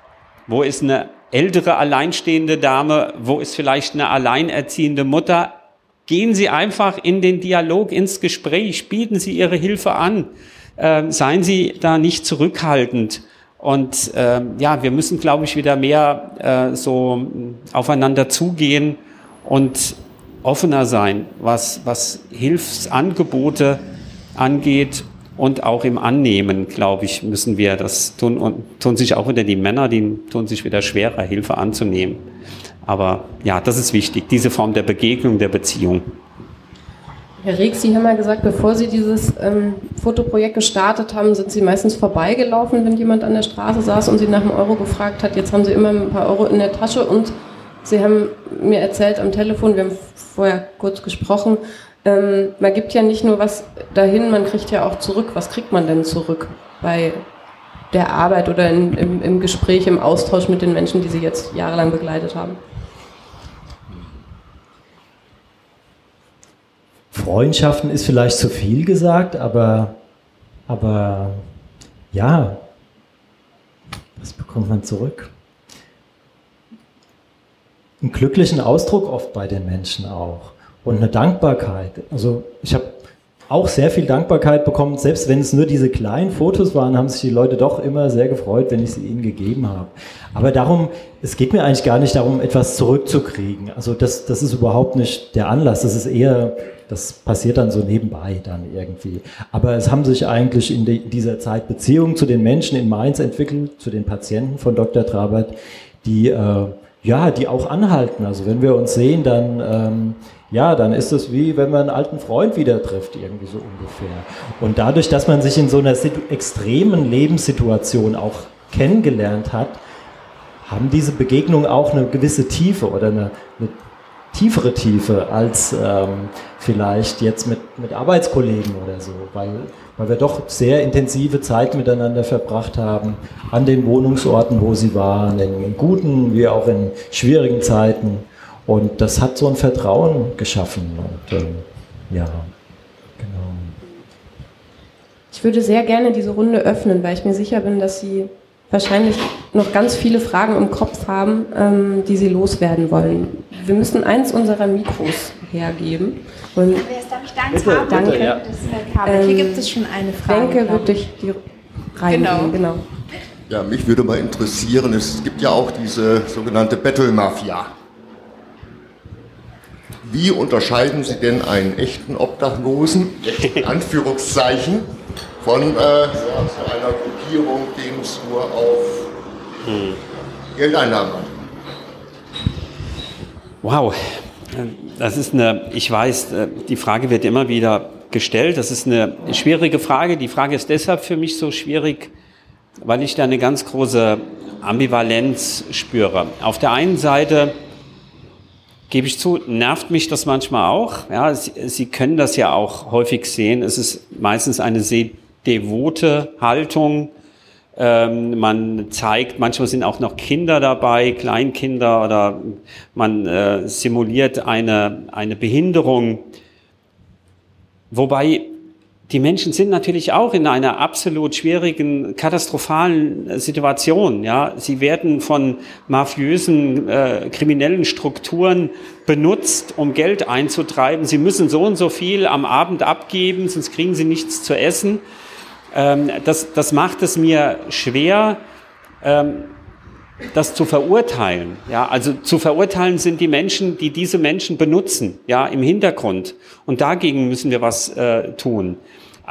Speaker 3: Wo ist eine ältere alleinstehende Dame, wo ist vielleicht eine alleinerziehende Mutter. Gehen Sie einfach in den Dialog, ins Gespräch, bieten Sie Ihre Hilfe an, äh, seien Sie da nicht zurückhaltend. Und äh, ja, wir müssen, glaube ich, wieder mehr äh, so aufeinander zugehen und offener sein, was, was Hilfsangebote angeht und auch im Annehmen, glaube ich, müssen wir das tun und tun sich auch wieder die Männer, die tun sich wieder schwerer, Hilfe anzunehmen. Aber ja, das ist wichtig, diese Form der Begegnung, der Beziehung.
Speaker 2: Herr Rex, Sie haben ja gesagt, bevor Sie dieses ähm, Fotoprojekt gestartet haben, sind Sie meistens vorbeigelaufen, wenn jemand an der Straße saß und Sie nach einem Euro gefragt hat. Jetzt haben Sie immer ein paar Euro in der Tasche und Sie haben mir erzählt am Telefon, wir haben vorher kurz gesprochen, ähm, man gibt ja nicht nur was dahin, man kriegt ja auch zurück. Was kriegt man denn zurück bei der Arbeit oder in, im, im Gespräch, im Austausch mit den Menschen, die Sie jetzt jahrelang begleitet haben?
Speaker 4: Freundschaften ist vielleicht zu viel gesagt, aber, aber ja, was bekommt man zurück? Einen glücklichen Ausdruck oft bei den Menschen auch und eine Dankbarkeit. Also ich habe auch sehr viel Dankbarkeit bekommen, selbst wenn es nur diese kleinen Fotos waren, haben sich die Leute doch immer sehr gefreut, wenn ich sie ihnen gegeben habe. Aber darum, es geht mir eigentlich gar nicht darum, etwas zurückzukriegen. Also das, das ist überhaupt nicht der Anlass. Das ist eher, das passiert dann so nebenbei dann irgendwie. Aber es haben sich eigentlich in, de, dieser Zeit Beziehungen zu den Menschen in Mainz entwickelt, zu den Patienten von Dr. Trabert, die äh, ja, die auch anhalten. Also wenn wir uns sehen, dann ähm, ja, dann ist es wie wenn man einen alten Freund wieder trifft, irgendwie so ungefähr. Und dadurch, dass man sich in so einer extremen Lebenssituation auch kennengelernt hat, haben diese Begegnungen auch eine gewisse Tiefe oder eine, eine tiefere Tiefe als ähm, vielleicht jetzt mit, mit Arbeitskollegen oder so, weil, weil wir doch sehr intensive Zeit miteinander verbracht haben an den Wohnungsorten, wo sie waren, in, in guten wie auch in schwierigen Zeiten. Und das hat so ein Vertrauen geschaffen. Und ähm, ja, genau.
Speaker 2: Ich würde sehr gerne diese Runde öffnen, weil ich mir sicher bin, dass Sie wahrscheinlich noch ganz viele Fragen im Kopf haben, ähm, die Sie loswerden wollen. Wir müssen eins unserer Mikros hergeben.
Speaker 1: Und jetzt darf ich deins bitte, haben? Danke. Bitte, ja. ähm, Hier gibt es schon eine Frage.
Speaker 2: Denke, würde ich die reingehen. Genau. genau.
Speaker 5: Ja, mich würde mal interessieren, es gibt ja auch diese sogenannte Battle Mafia. Wie unterscheiden Sie denn einen echten Obdachlosen, Anführungszeichen, von äh, einer Gruppierung, die es nur auf hm. Geldeinnahmen hat.
Speaker 3: Wow, das ist eine, ich weiß, äh, die Frage wird immer wieder gestellt. Das ist eine schwierige Frage. Die Frage ist deshalb für mich so schwierig, weil ich da eine ganz große Ambivalenz spüre. Auf der einen Seite gebe ich zu, nervt mich das manchmal auch. Ja, Sie, Sie können das ja auch häufig sehen. Es ist meistens eine sehr devote Haltung. Ähm, man zeigt, manchmal sind auch noch Kinder dabei, Kleinkinder, oder man äh, simuliert eine, eine Behinderung. Wobei die Menschen sind natürlich auch in einer absolut schwierigen, katastrophalen Situation. Ja, sie werden von mafiösen, äh, kriminellen Strukturen benutzt, um Geld einzutreiben. Sie müssen so und so viel am Abend abgeben, sonst kriegen sie nichts zu essen. Ähm, das, das macht es mir schwer. Ähm, das zu verurteilen. Ja, also zu verurteilen sind die Menschen, die diese Menschen benutzen, ja, im Hintergrund. Und dagegen müssen wir was äh, tun.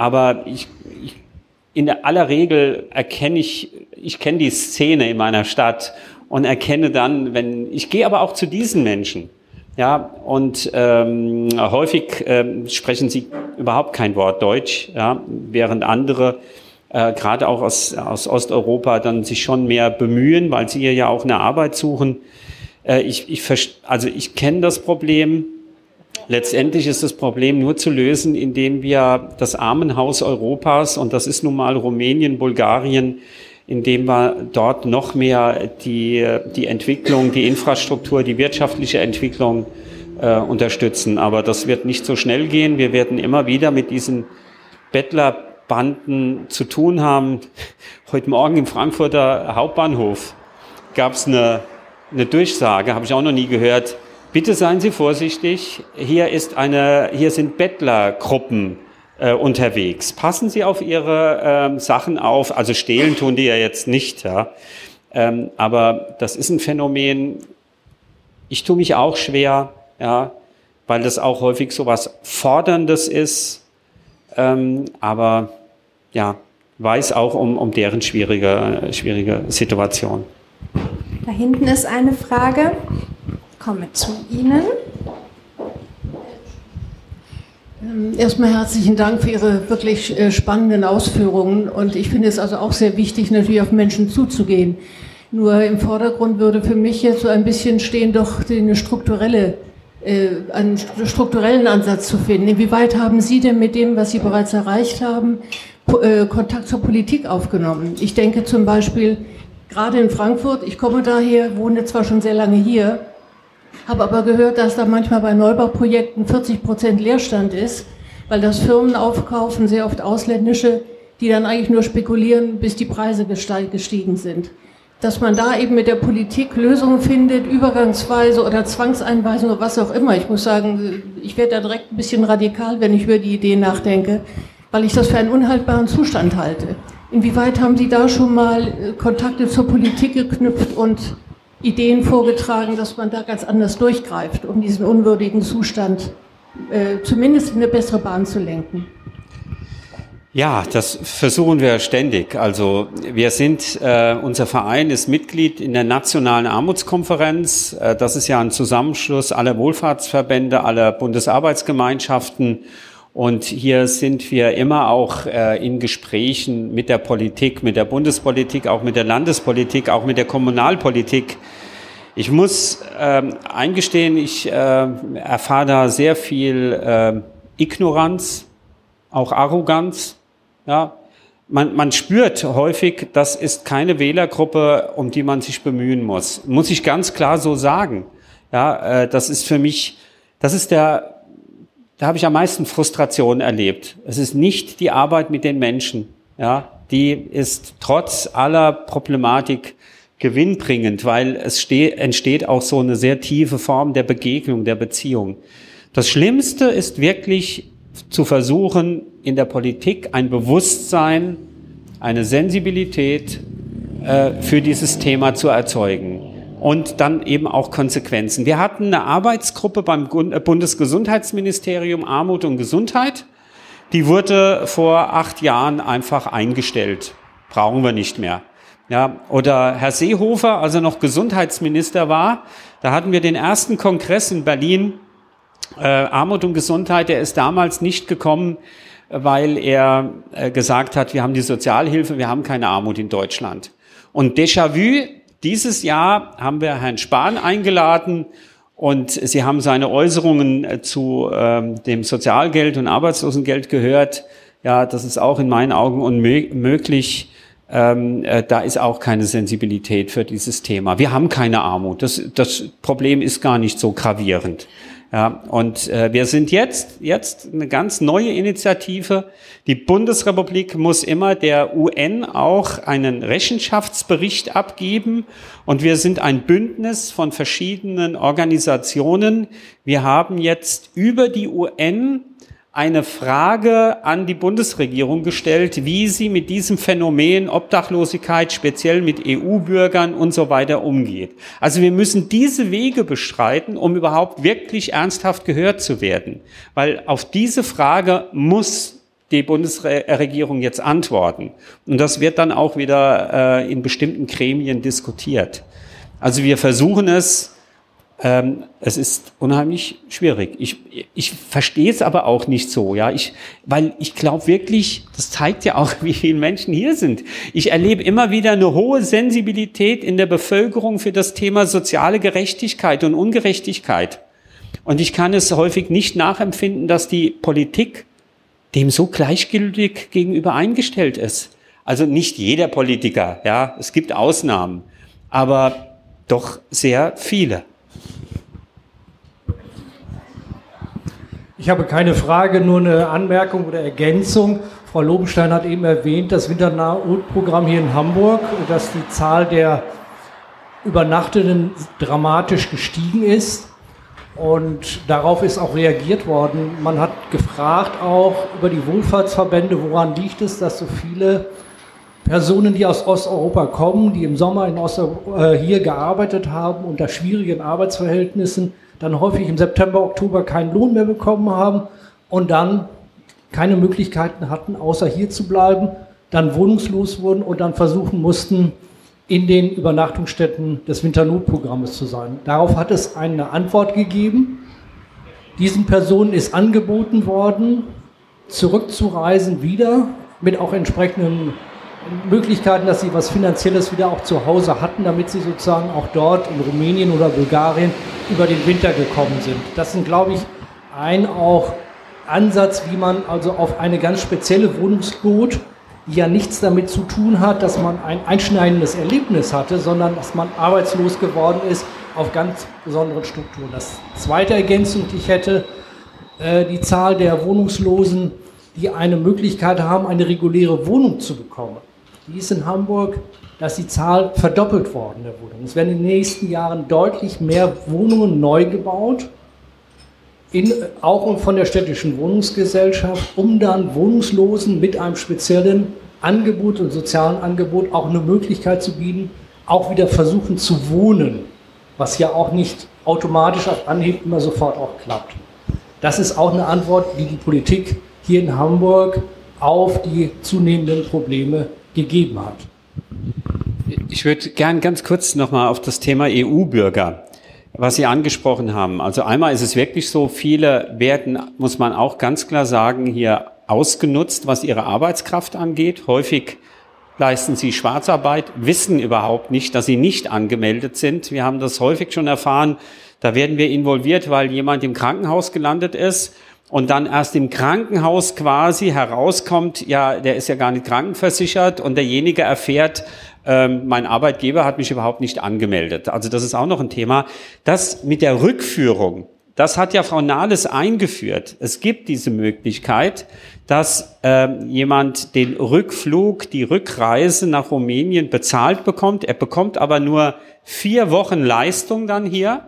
Speaker 3: Aber ich, ich, in aller Regel erkenne ich, ich kenne die Szene in meiner Stadt und erkenne dann, wenn ich gehe aber auch zu diesen Menschen. Ja, und ähm, häufig ähm, sprechen sie überhaupt kein Wort Deutsch, ja, während andere äh, gerade auch aus, aus Osteuropa dann sich schon mehr bemühen, weil sie ja auch eine Arbeit suchen. Äh, ich, ich, also ich kenne das Problem, Letztendlich ist das Problem nur zu lösen, indem wir das Armenhaus Europas, und das ist nun mal Rumänien, Bulgarien, indem wir dort noch mehr die, die Entwicklung, die Infrastruktur, die wirtschaftliche Entwicklung äh, unterstützen. Aber das wird nicht so schnell gehen. Wir werden immer wieder mit diesen Bettlerbanden zu tun haben. Heute Morgen im Frankfurter Hauptbahnhof gab es eine, eine Durchsage, habe ich auch noch nie gehört Bitte seien Sie vorsichtig. Hier ist eine, hier sind Bettlergruppen äh, unterwegs. Passen Sie auf Ihre ähm, Sachen auf. Also stehlen tun die ja jetzt nicht, ja. Ähm, aber das ist ein Phänomen. Ich tue mich auch schwer, ja, weil das auch häufig so was Forderndes ist. Ähm, aber ja, weiß auch um, um deren schwierige, schwierige Situation.
Speaker 1: Da hinten ist eine Frage komme zu Ihnen.
Speaker 6: Ähm, erstmal herzlichen Dank für Ihre wirklich äh, spannenden Ausführungen und ich finde es also auch sehr wichtig, natürlich auf Menschen zuzugehen. Nur im Vordergrund würde für mich jetzt so ein bisschen stehen, doch eine strukturelle, äh, einen strukturellen Ansatz zu finden. Inwieweit haben Sie denn mit dem, was Sie bereits erreicht haben, äh, Kontakt zur Politik aufgenommen? Ich denke zum Beispiel gerade in Frankfurt, ich komme daher, wohne zwar schon sehr lange hier, habe aber gehört, dass da manchmal bei Neubauprojekten 40 Prozent Leerstand ist, weil das Firmen aufkaufen, sehr oft ausländische, die dann eigentlich nur spekulieren, bis die Preise gestiegen sind. Dass man da eben mit der Politik Lösungen findet, übergangsweise oder Zwangseinweisung oder was auch immer. Ich muss sagen, ich werde da direkt ein bisschen radikal, wenn ich über die Idee nachdenke, weil ich das für einen unhaltbaren Zustand halte. Inwieweit haben Sie da schon mal äh, Kontakte zur Politik geknüpft und Ideen vorgetragen, dass man da ganz anders durchgreift, um diesen unwürdigen Zustand äh, zumindest in eine bessere Bahn zu lenken.
Speaker 3: Ja, das versuchen wir ständig. Also wir sind, äh, unser Verein ist Mitglied in der Nationalen Armutskonferenz. Äh, das ist ja ein Zusammenschluss aller Wohlfahrtsverbände, aller Bundesarbeitsgemeinschaften. Und hier sind wir immer auch äh, in Gesprächen mit der Politik, mit der Bundespolitik, auch mit der Landespolitik, auch mit der Kommunalpolitik. Ich muss ähm, eingestehen, ich äh, erfahre da sehr viel äh, Ignoranz, auch Arroganz. Ja, man, man spürt häufig, das ist keine Wählergruppe, um die man sich bemühen muss. Muss ich ganz klar so sagen. Ja, äh, das ist für mich, das ist der da habe ich am meisten Frustration erlebt. Es ist nicht die Arbeit mit den Menschen, ja, die ist trotz aller Problematik gewinnbringend, weil es entsteht auch so eine sehr tiefe Form der Begegnung, der Beziehung. Das Schlimmste ist wirklich zu versuchen, in der Politik ein Bewusstsein, eine Sensibilität äh, für dieses Thema zu erzeugen und dann eben auch Konsequenzen. Wir hatten eine Arbeitsgruppe beim äh, Bundesgesundheitsministerium Armut und Gesundheit. die wurde vor acht Jahren einfach eingestellt. Brauchen wir nicht mehr. Ja, oder Herr Seehofer, als er noch Gesundheitsminister war, da hatten wir den ersten Kongress in Berlin, äh, Armut und Gesundheit, der ist damals nicht gekommen, weil er äh, gesagt hat, wir haben die Sozialhilfe, wir haben keine Armut in Deutschland. Und Déjà-vu, dieses Jahr haben wir Herrn Spahn eingeladen und Sie haben seine Äußerungen äh, zu ähm, dem Sozialgeld und Arbeitslosengeld gehört. Ja, das ist auch in meinen Augen unmöglich. Ähm, äh, da ist auch keine Sensibilität für dieses Thema. Wir haben keine Armut. Das, das Problem ist gar nicht so gravierend. Ja, und äh, wir sind jetzt, jetzt eine ganz neue Initiative. Die Bundesrepublik muss immer der UN auch einen Rechenschaftsbericht abgeben. Und wir sind ein Bündnis von verschiedenen Organisationen. Wir haben jetzt über die UN eine Frage an die Bundesregierung gestellt, wie sie mit diesem Phänomen Obdachlosigkeit, speziell mit EU-Bürgern und so weiter umgeht. Also wir müssen diese Wege bestreiten, um überhaupt wirklich ernsthaft gehört zu werden. Weil auf diese Frage muss die Bundesregierung jetzt antworten. Und das wird dann auch wieder äh, in bestimmten Gremien diskutiert. Also wir versuchen es, ähm, es ist unheimlich schwierig. Ich, ich verstehe es aber auch nicht so, ja. Ich, weil ich glaube wirklich, das zeigt ja auch, [LAUGHS] wie viele Menschen hier sind. Ich erlebe immer wieder eine hohe Sensibilität in der Bevölkerung für das Thema soziale Gerechtigkeit und Ungerechtigkeit. Und ich kann es häufig nicht nachempfinden, dass die Politik dem so gleichgültig gegenüber eingestellt ist. Also nicht jeder Politiker, ja. Es gibt Ausnahmen. Aber doch sehr viele.
Speaker 7: Ich habe keine Frage, nur eine Anmerkung oder Ergänzung. Frau Lobenstein hat eben erwähnt, das Winternahutprogramm hier in Hamburg, dass die Zahl der Übernachtenden dramatisch gestiegen ist. Und darauf ist auch reagiert worden. Man hat gefragt auch über die Wohlfahrtsverbände, woran liegt es, dass so viele Personen, die aus Osteuropa kommen, die im Sommer in Osteuropa, äh, hier gearbeitet haben, unter schwierigen Arbeitsverhältnissen, dann häufig im September, Oktober keinen Lohn mehr bekommen haben und dann keine Möglichkeiten hatten, außer hier zu bleiben, dann wohnungslos wurden und dann versuchen mussten, in den Übernachtungsstätten des Winternotprogrammes zu sein. Darauf hat es eine Antwort gegeben. Diesen Personen ist angeboten worden, zurückzureisen wieder mit auch entsprechenden Möglichkeiten, dass sie was Finanzielles wieder auch zu Hause hatten, damit sie sozusagen auch dort in Rumänien oder Bulgarien über den Winter gekommen sind. Das sind, glaube ich, ein auch Ansatz, wie man also auf eine ganz spezielle Wohnungsnot, die ja nichts damit zu tun hat, dass man ein einschneidendes Erlebnis hatte, sondern dass man arbeitslos geworden ist auf ganz besonderen Strukturen. Das zweite Ergänzung, die ich hätte, äh, die Zahl der Wohnungslosen, die eine Möglichkeit haben, eine reguläre Wohnung zu bekommen die ist in Hamburg, dass die Zahl verdoppelt worden der Wohnungen. Es werden in den nächsten Jahren deutlich mehr Wohnungen neu gebaut, in, auch von der städtischen Wohnungsgesellschaft, um dann Wohnungslosen mit einem speziellen Angebot und sozialen Angebot auch eine Möglichkeit zu bieten, auch wieder versuchen zu wohnen, was ja auch nicht automatisch auf Anhieb immer sofort auch klappt. Das ist auch eine Antwort, die die Politik hier in Hamburg auf die zunehmenden Probleme gegeben hat.
Speaker 3: Ich würde gern ganz kurz nochmal auf das Thema EU-Bürger, was Sie angesprochen haben. Also einmal ist es wirklich so, viele werden, muss man auch ganz klar sagen, hier ausgenutzt, was ihre Arbeitskraft angeht. Häufig leisten sie Schwarzarbeit, wissen überhaupt nicht, dass sie nicht angemeldet sind. Wir haben das häufig schon erfahren. Da werden wir involviert, weil jemand im Krankenhaus gelandet ist und dann erst im Krankenhaus quasi herauskommt, ja, der ist ja gar nicht krankenversichert und derjenige erfährt, ähm, mein Arbeitgeber hat mich überhaupt nicht angemeldet. Also das ist auch noch ein Thema. Das mit der Rückführung, das hat ja Frau Nahles eingeführt. Es gibt diese Möglichkeit, dass ähm, jemand den Rückflug, die Rückreise nach Rumänien bezahlt bekommt. Er bekommt aber nur vier Wochen Leistung dann hier.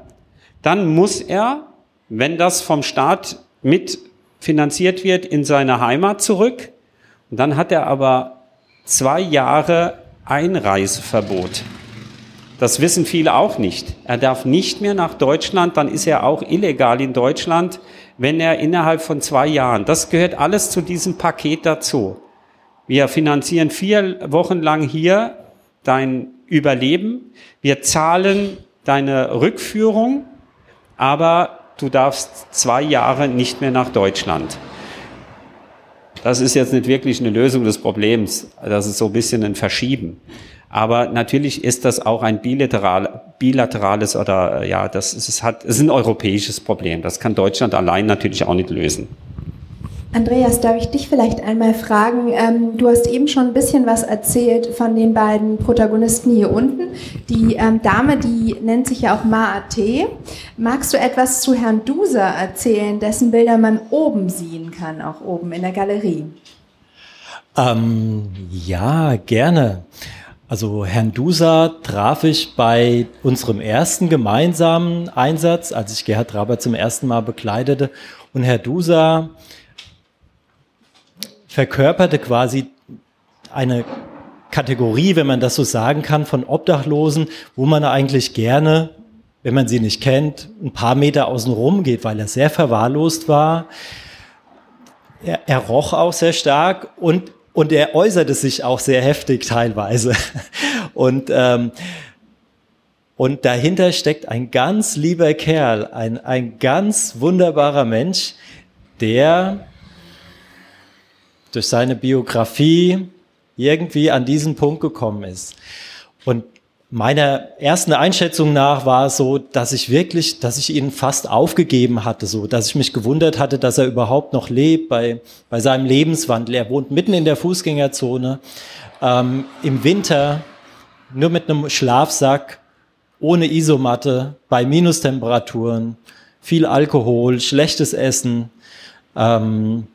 Speaker 3: Dann muss er, wenn das vom Staat mitfinanziert wird in seine Heimat zurück. Und dann hat er aber zwei Jahre Einreiseverbot. Das wissen viele auch nicht. Er darf nicht mehr nach Deutschland, dann ist er auch illegal in Deutschland, wenn er innerhalb von zwei Jahren, das gehört alles zu diesem Paket dazu. Wir finanzieren vier Wochen lang hier dein Überleben. Wir zahlen deine Rückführung, aber du darfst zwei Jahre nicht mehr nach Deutschland. Das ist jetzt nicht wirklich eine Lösung des Problems. Das ist so ein bisschen ein Verschieben. Aber natürlich ist das auch ein bilateral, bilaterales oder ja, das ist, es hat, es ist ein europäisches Problem. Das kann Deutschland allein natürlich auch nicht lösen.
Speaker 1: Andreas, darf ich dich vielleicht einmal fragen? Ähm, du hast eben schon ein bisschen was erzählt von den beiden Protagonisten hier unten. Die ähm, Dame, die nennt sich ja auch Maate. Magst du etwas zu Herrn Duser erzählen, dessen Bilder man oben sehen kann, auch oben in der Galerie?
Speaker 4: Ähm, ja, gerne. Also Herrn Duser traf ich bei unserem ersten gemeinsamen Einsatz, als ich Gerhard Raber zum ersten Mal bekleidete. Und Herr Duser verkörperte quasi eine Kategorie, wenn man das so sagen kann, von Obdachlosen, wo man eigentlich gerne, wenn man sie nicht kennt, ein paar Meter außen rum geht, weil er sehr verwahrlost war. Er, er roch auch sehr stark und, und er äußerte sich auch sehr heftig teilweise. [LAUGHS] Und, ähm, und dahinter steckt ein ganz lieber Kerl, ein, ein ganz wunderbarer Mensch, der durch seine Biografie irgendwie an diesen Punkt gekommen ist. Und meiner ersten Einschätzung nach war es so, dass ich wirklich, dass ich ihn fast aufgegeben hatte, so, dass ich mich gewundert hatte, dass er überhaupt noch lebt bei, bei seinem Lebenswandel. Er wohnt mitten in der Fußgängerzone, ähm, im Winter, nur mit einem Schlafsack, ohne Isomatte, bei Minustemperaturen, viel Alkohol, schlechtes Essen, ähm,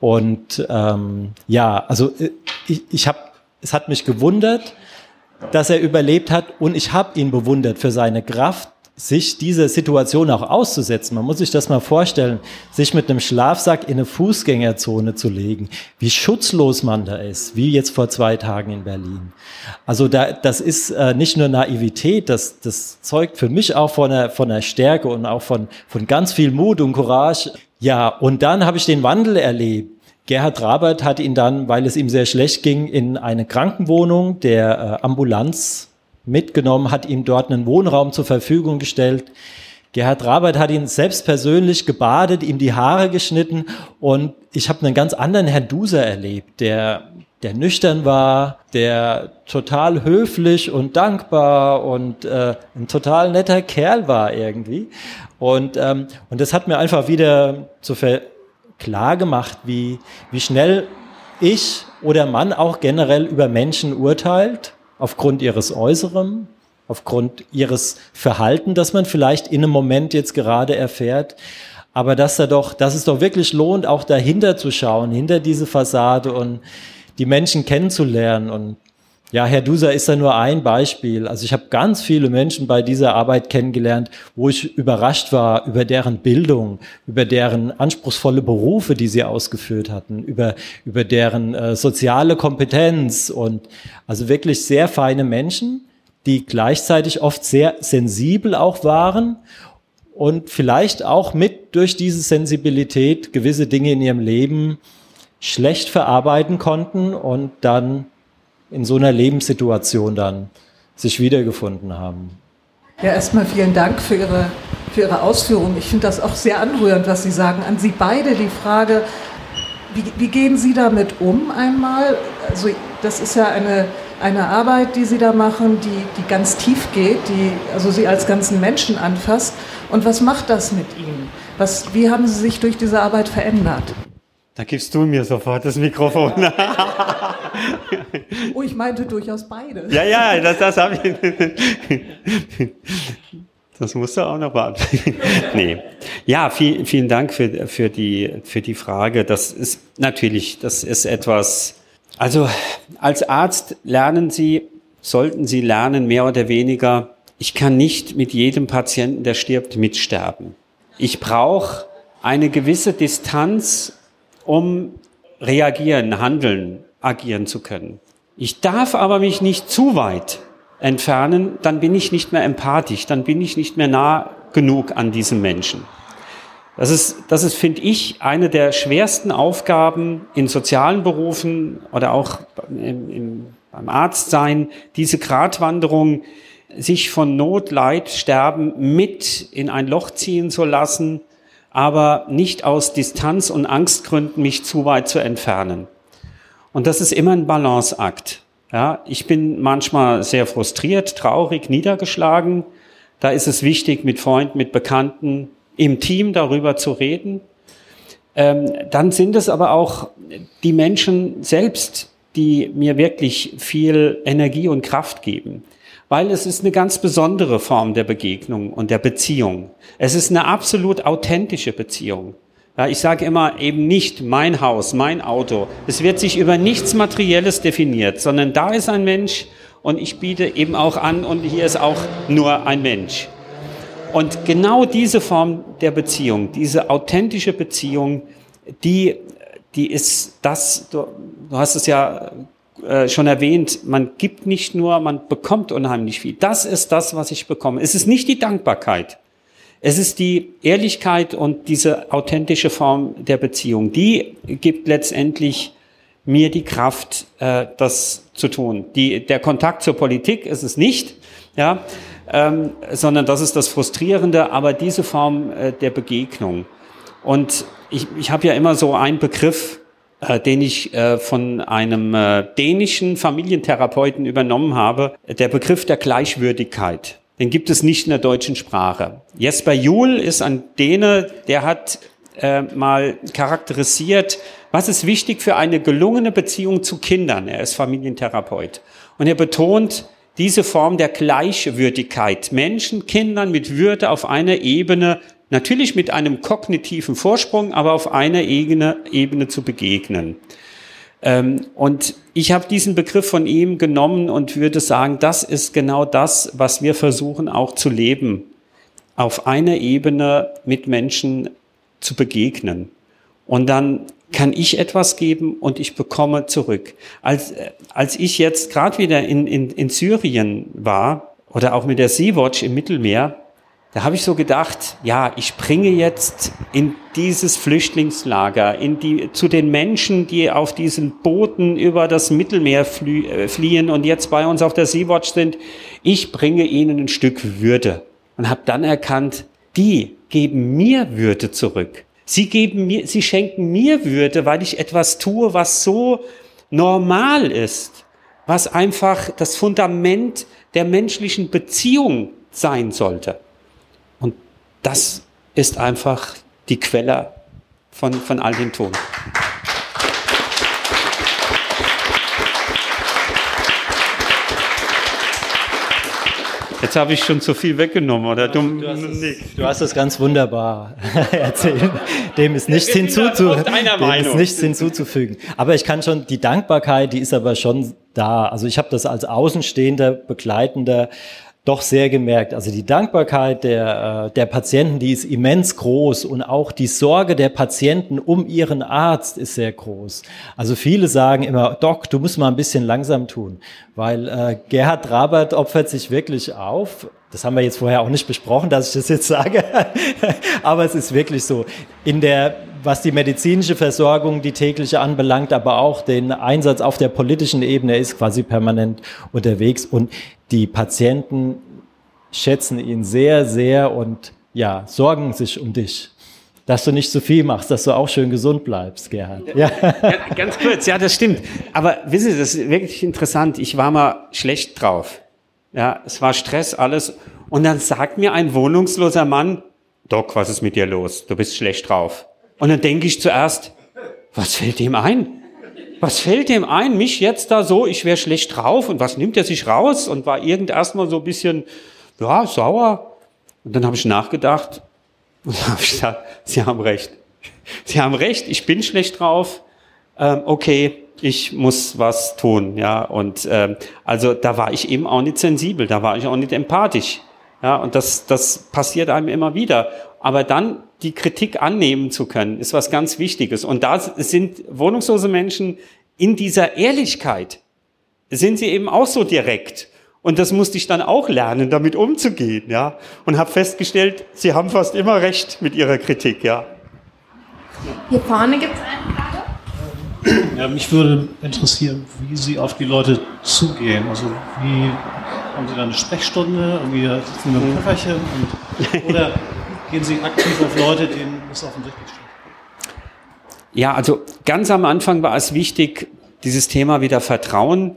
Speaker 4: und ähm, ja, also äh, ich, ich habe, es hat mich gewundert, dass er überlebt hat und ich habe ihn bewundert für seine Kraft, sich dieser Situation auch auszusetzen. Man muss sich das mal vorstellen, sich mit einem Schlafsack in eine Fußgängerzone zu legen, wie schutzlos man da ist, wie jetzt vor zwei Tagen in Berlin. Also da, das ist äh, nicht nur Naivität, das, das zeugt für mich auch von einer, von einer Stärke und auch von, von ganz viel Mut und Courage. Ja, und dann habe ich den Wandel erlebt. Gerhard Rabert hat ihn dann, weil es ihm sehr schlecht ging, in eine Krankenwohnung der äh, Ambulanz mitgenommen, hat ihm dort einen Wohnraum zur Verfügung gestellt. Gerhard Rabert hat ihn selbst persönlich gebadet, ihm die Haare geschnitten und ich habe einen ganz anderen Herrn Duser erlebt, der, der nüchtern war, der total höflich und dankbar und äh, ein total netter Kerl war irgendwie. Und, ähm, und das hat mir einfach wieder zu klar gemacht, wie, wie schnell ich oder man auch generell über Menschen urteilt, aufgrund ihres Äußeren, aufgrund ihres Verhalten, das man vielleicht in einem Moment jetzt gerade erfährt. Aber dass da doch, dass es doch wirklich lohnt, auch dahinter zu schauen, hinter diese Fassade und die Menschen kennenzulernen und ja, Herr Duser ist da nur ein Beispiel. Also ich habe ganz viele Menschen bei dieser Arbeit kennengelernt, wo ich überrascht war über deren Bildung, über deren anspruchsvolle Berufe, die sie ausgeführt hatten, über, über deren äh, soziale Kompetenz und also wirklich sehr feine Menschen, die gleichzeitig oft sehr sensibel auch waren und vielleicht auch mit durch diese Sensibilität gewisse Dinge in ihrem Leben schlecht verarbeiten konnten und dann in so einer Lebenssituation dann sich wiedergefunden haben.
Speaker 8: Ja, erstmal vielen Dank für Ihre, für Ihre Ausführungen. Ich finde das auch sehr anrührend, was Sie sagen. An Sie beide die Frage, wie, wie gehen Sie damit um einmal? Also das ist ja eine, eine Arbeit, die Sie da machen, die, die ganz tief geht, die also Sie als ganzen Menschen anfasst. Und was macht das mit Ihnen? Was, wie haben Sie sich durch diese Arbeit verändert?
Speaker 3: Da gibst du mir sofort das Mikrofon. [LAUGHS] [LAUGHS]
Speaker 8: oh, ich meinte durchaus beide.
Speaker 3: Ja, ja, das, das habe ich. Das musst du auch noch beantworten. [LAUGHS] nee. Ja, viel, vielen Dank für, für, die, für die Frage. Das ist natürlich, das ist etwas, also als Arzt lernen Sie, sollten Sie lernen, mehr oder weniger, ich kann nicht mit jedem Patienten, der stirbt, mitsterben. Ich brauche eine gewisse Distanz um reagieren, handeln, agieren zu können. Ich darf aber mich nicht zu weit entfernen, dann bin ich nicht mehr empathisch, dann bin ich nicht mehr nah genug an diesem Menschen. Das ist, das ist, finde ich, eine der schwersten Aufgaben in sozialen Berufen oder auch im, im, beim Arztsein, diese Gratwanderung, sich von Not, Leid, Sterben mit in ein Loch ziehen zu lassen, aber nicht aus Distanz und Angstgründen mich zu weit zu entfernen. Und das ist immer ein Balanceakt. Ja, ich bin manchmal sehr frustriert, traurig, niedergeschlagen. Da ist es wichtig, mit Freunden, mit Bekannten, im Team darüber zu reden. Ähm, dann sind es aber auch die Menschen selbst, die mir wirklich viel Energie und Kraft geben. Weil es ist eine ganz besondere Form der Begegnung und der Beziehung. Es ist eine absolut authentische Beziehung. Ja, ich sage immer eben nicht mein Haus, mein Auto. Es wird sich über nichts Materielles definiert, sondern da ist ein Mensch und ich biete eben auch an und hier ist auch nur ein Mensch. Und genau diese Form der Beziehung, diese authentische Beziehung, die, die ist das, du, du hast es ja äh, schon erwähnt, man gibt nicht nur, man bekommt unheimlich viel. Das ist das, was ich bekomme. Es ist nicht die Dankbarkeit. Es ist die Ehrlichkeit und diese authentische Form der Beziehung, die gibt letztendlich mir die Kraft, äh, das zu tun. Die, der Kontakt zur Politik ist es nicht, ja, ähm, sondern das ist das Frustrierende, aber diese Form äh, der Begegnung. Und ich, ich habe ja immer so einen Begriff, den ich äh, von einem äh, dänischen Familientherapeuten übernommen habe, der Begriff der Gleichwürdigkeit. Den gibt es nicht in der deutschen Sprache. Jesper Juhl ist ein Däne, der hat äh, mal charakterisiert, was ist wichtig für eine gelungene Beziehung zu Kindern. Er ist Familientherapeut. Und er betont diese Form der Gleichwürdigkeit. Menschen, Kindern mit Würde auf einer Ebene, natürlich mit einem kognitiven Vorsprung, aber auf einer Ebene, Ebene zu begegnen. Ähm, und ich habe diesen Begriff von ihm genommen und würde sagen, das ist genau das, was wir versuchen auch zu leben, auf einer Ebene mit Menschen zu begegnen. Und dann kann ich etwas geben und ich bekomme zurück. Als, als ich jetzt gerade wieder in, in, in Syrien war oder auch mit der Sea-Watch im Mittelmeer, da habe ich so gedacht, ja, ich bringe jetzt in dieses Flüchtlingslager, in die, zu den Menschen, die auf diesen Booten über das Mittelmeer äh, fliehen und jetzt bei uns auf der Sea-Watch sind, ich bringe ihnen ein Stück Würde. Und habe dann erkannt, die geben mir Würde zurück. Sie geben mir, sie schenken mir Würde, weil ich etwas tue, was so normal ist, was einfach das Fundament der menschlichen Beziehung sein sollte. Das ist einfach die Quelle von, von all dem Ton. Jetzt habe ich schon zu viel weggenommen, oder? Du,
Speaker 4: du, hast, es, du hast es ganz wunderbar [LAUGHS] erzählt. Dem ist nichts, hinzuzu, dem ist nichts hinzuzufügen. Aber ich kann schon, die Dankbarkeit, die ist aber schon da. Also ich habe das als Außenstehender, Begleitender doch sehr gemerkt. Also die Dankbarkeit der, äh, der Patienten, die ist immens groß und auch die Sorge der Patienten um ihren Arzt ist sehr groß. Also viele sagen immer, Doc, du musst mal ein bisschen langsam tun, weil äh, Gerhard Rabert opfert sich wirklich auf. Das haben wir jetzt vorher auch nicht besprochen, dass ich das jetzt sage, [LAUGHS] aber es ist wirklich so. In der was die medizinische Versorgung, die tägliche anbelangt, aber auch den Einsatz auf der politischen Ebene ist quasi permanent unterwegs und die Patienten schätzen ihn sehr, sehr und ja, sorgen sich um dich. Dass du nicht zu viel machst, dass du auch schön gesund bleibst, Gerhard.
Speaker 3: Ja. ja. Ganz kurz, ja, das stimmt. Aber wissen Sie, das ist wirklich interessant. Ich war mal schlecht drauf. Ja, es war Stress, alles. Und dann sagt mir ein wohnungsloser Mann, Doc, was ist mit dir los? Du bist schlecht drauf. Und dann denke ich zuerst, was fällt dem ein? Was fällt dem ein, mich jetzt da so, ich wäre schlecht drauf und was nimmt er sich raus? Und war irgend erstmal so ein bisschen, ja, sauer. Und dann habe ich nachgedacht und dann habe ich gesagt, Sie haben recht. Sie haben recht, ich bin schlecht drauf. Ähm, okay, ich muss was tun, ja. Und ähm, also da war ich eben auch nicht sensibel, da war ich auch nicht empathisch. Ja, und das, das passiert einem immer wieder. Aber dann die Kritik annehmen zu können, ist was ganz Wichtiges. Und da sind wohnungslose Menschen in dieser Ehrlichkeit, sind sie eben auch so direkt Und das musste ich dann auch lernen, damit umzugehen, ja. Und habe festgestellt, Sie haben fast immer recht mit Ihrer Kritik, ja.
Speaker 1: Hier vorne gibt es eine Frage.
Speaker 9: Ja, mich würde interessieren, wie Sie auf die Leute zugehen. Also wie haben Sie da eine Sprechstunde, irgendwie sitzen Sie mit einem Köfferchen oder gehen Sie aktiv auf Leute, denen es offensichtlich steht?
Speaker 3: Ja, also ganz am Anfang war es wichtig, dieses Thema wieder Vertrauen.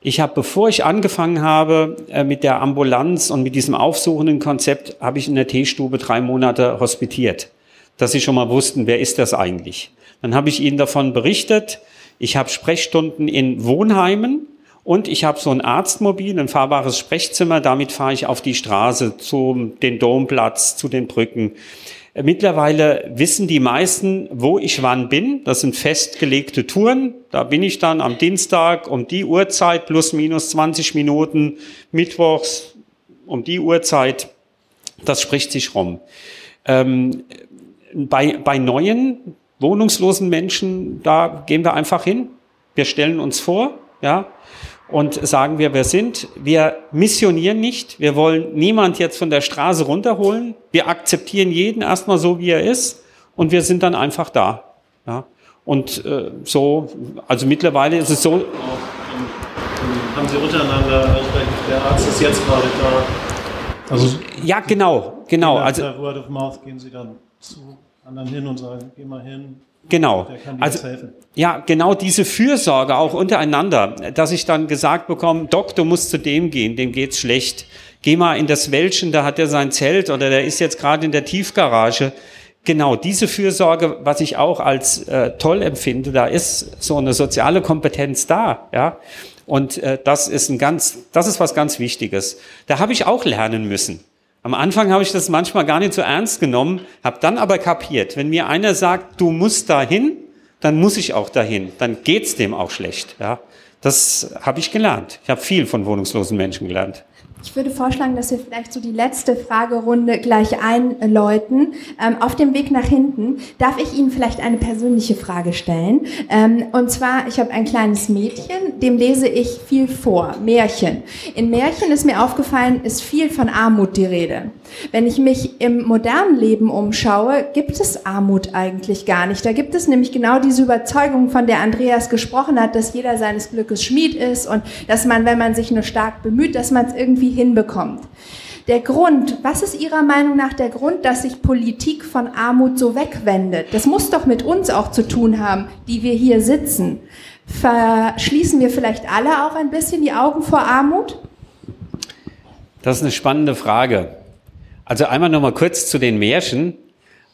Speaker 3: Ich habe, bevor ich angefangen habe äh, mit der Ambulanz und mit diesem aufsuchenden Konzept, habe ich in der Teestube drei Monate hospitiert, dass sie schon mal wussten, wer ist das eigentlich. Dann habe ich ihnen davon berichtet. Ich habe Sprechstunden in Wohnheimen und ich habe so ein Arztmobil, ein fahrbares Sprechzimmer. Damit fahre ich auf die Straße zu den Domplatz, zu den Brücken. Mittlerweile wissen die meisten, wo ich wann bin. Das sind festgelegte Touren. Da bin ich dann am Dienstag um die Uhrzeit plus minus 20 Minuten, mittwochs um die Uhrzeit. Das spricht sich rum. Ähm, bei, bei neuen wohnungslosen Menschen, da gehen wir einfach hin. Wir stellen uns vor, ja, und sagen wir, wer sind. Wir missionieren nicht. Wir wollen niemand jetzt von der Straße runterholen. Wir akzeptieren jeden erstmal so, wie er ist. Und wir sind dann einfach da. Ja. Und äh, so, also mittlerweile ist es so.
Speaker 9: Haben Sie untereinander, der Arzt ist jetzt gerade da.
Speaker 3: Also ja, genau, genau.
Speaker 9: Also Word of Mouth gehen Sie dann zu anderen hin und sagen, geh mal hin,
Speaker 3: Genau. Also, ja, genau diese Fürsorge auch untereinander, dass ich dann gesagt bekomme, Doc, du musst zu dem gehen, dem geht's schlecht. Geh mal in das Wäldchen, da hat er sein Zelt oder der ist jetzt gerade in der Tiefgarage. Genau, diese Fürsorge, was ich auch als äh, toll empfinde, da ist so eine soziale Kompetenz da, ja. Und äh, das ist ein ganz, das ist was ganz Wichtiges. Da habe ich auch lernen müssen. Am Anfang habe ich das manchmal gar nicht so ernst genommen, habe dann aber kapiert, wenn mir einer sagt, du musst dahin, dann muss ich auch dahin, dann geht's dem auch schlecht. Ja, das habe ich gelernt. Ich habe viel von wohnungslosen Menschen gelernt.
Speaker 1: Ich würde vorschlagen, dass wir vielleicht so die letzte Fragerunde gleich einläuten. Ähm, auf dem Weg nach hinten darf ich Ihnen vielleicht eine persönliche Frage stellen. Ähm, und zwar, ich habe ein kleines Mädchen, dem lese ich viel vor, Märchen. In Märchen ist mir aufgefallen, ist viel von Armut die Rede. Wenn ich mich im modernen Leben umschaue, gibt es Armut eigentlich gar nicht. Da gibt es nämlich genau diese Überzeugung, von der Andreas gesprochen hat, dass jeder seines Glückes Schmied ist und dass man, wenn man sich nur stark bemüht, dass man es irgendwie hinbekommt. Der Grund, was ist Ihrer Meinung nach der Grund, dass sich Politik von Armut so wegwendet? Das muss doch mit uns auch zu tun haben, die wir hier sitzen. Verschließen wir vielleicht alle auch ein bisschen die Augen vor Armut?
Speaker 3: Das ist eine spannende Frage. Also einmal noch mal kurz zu den Märchen.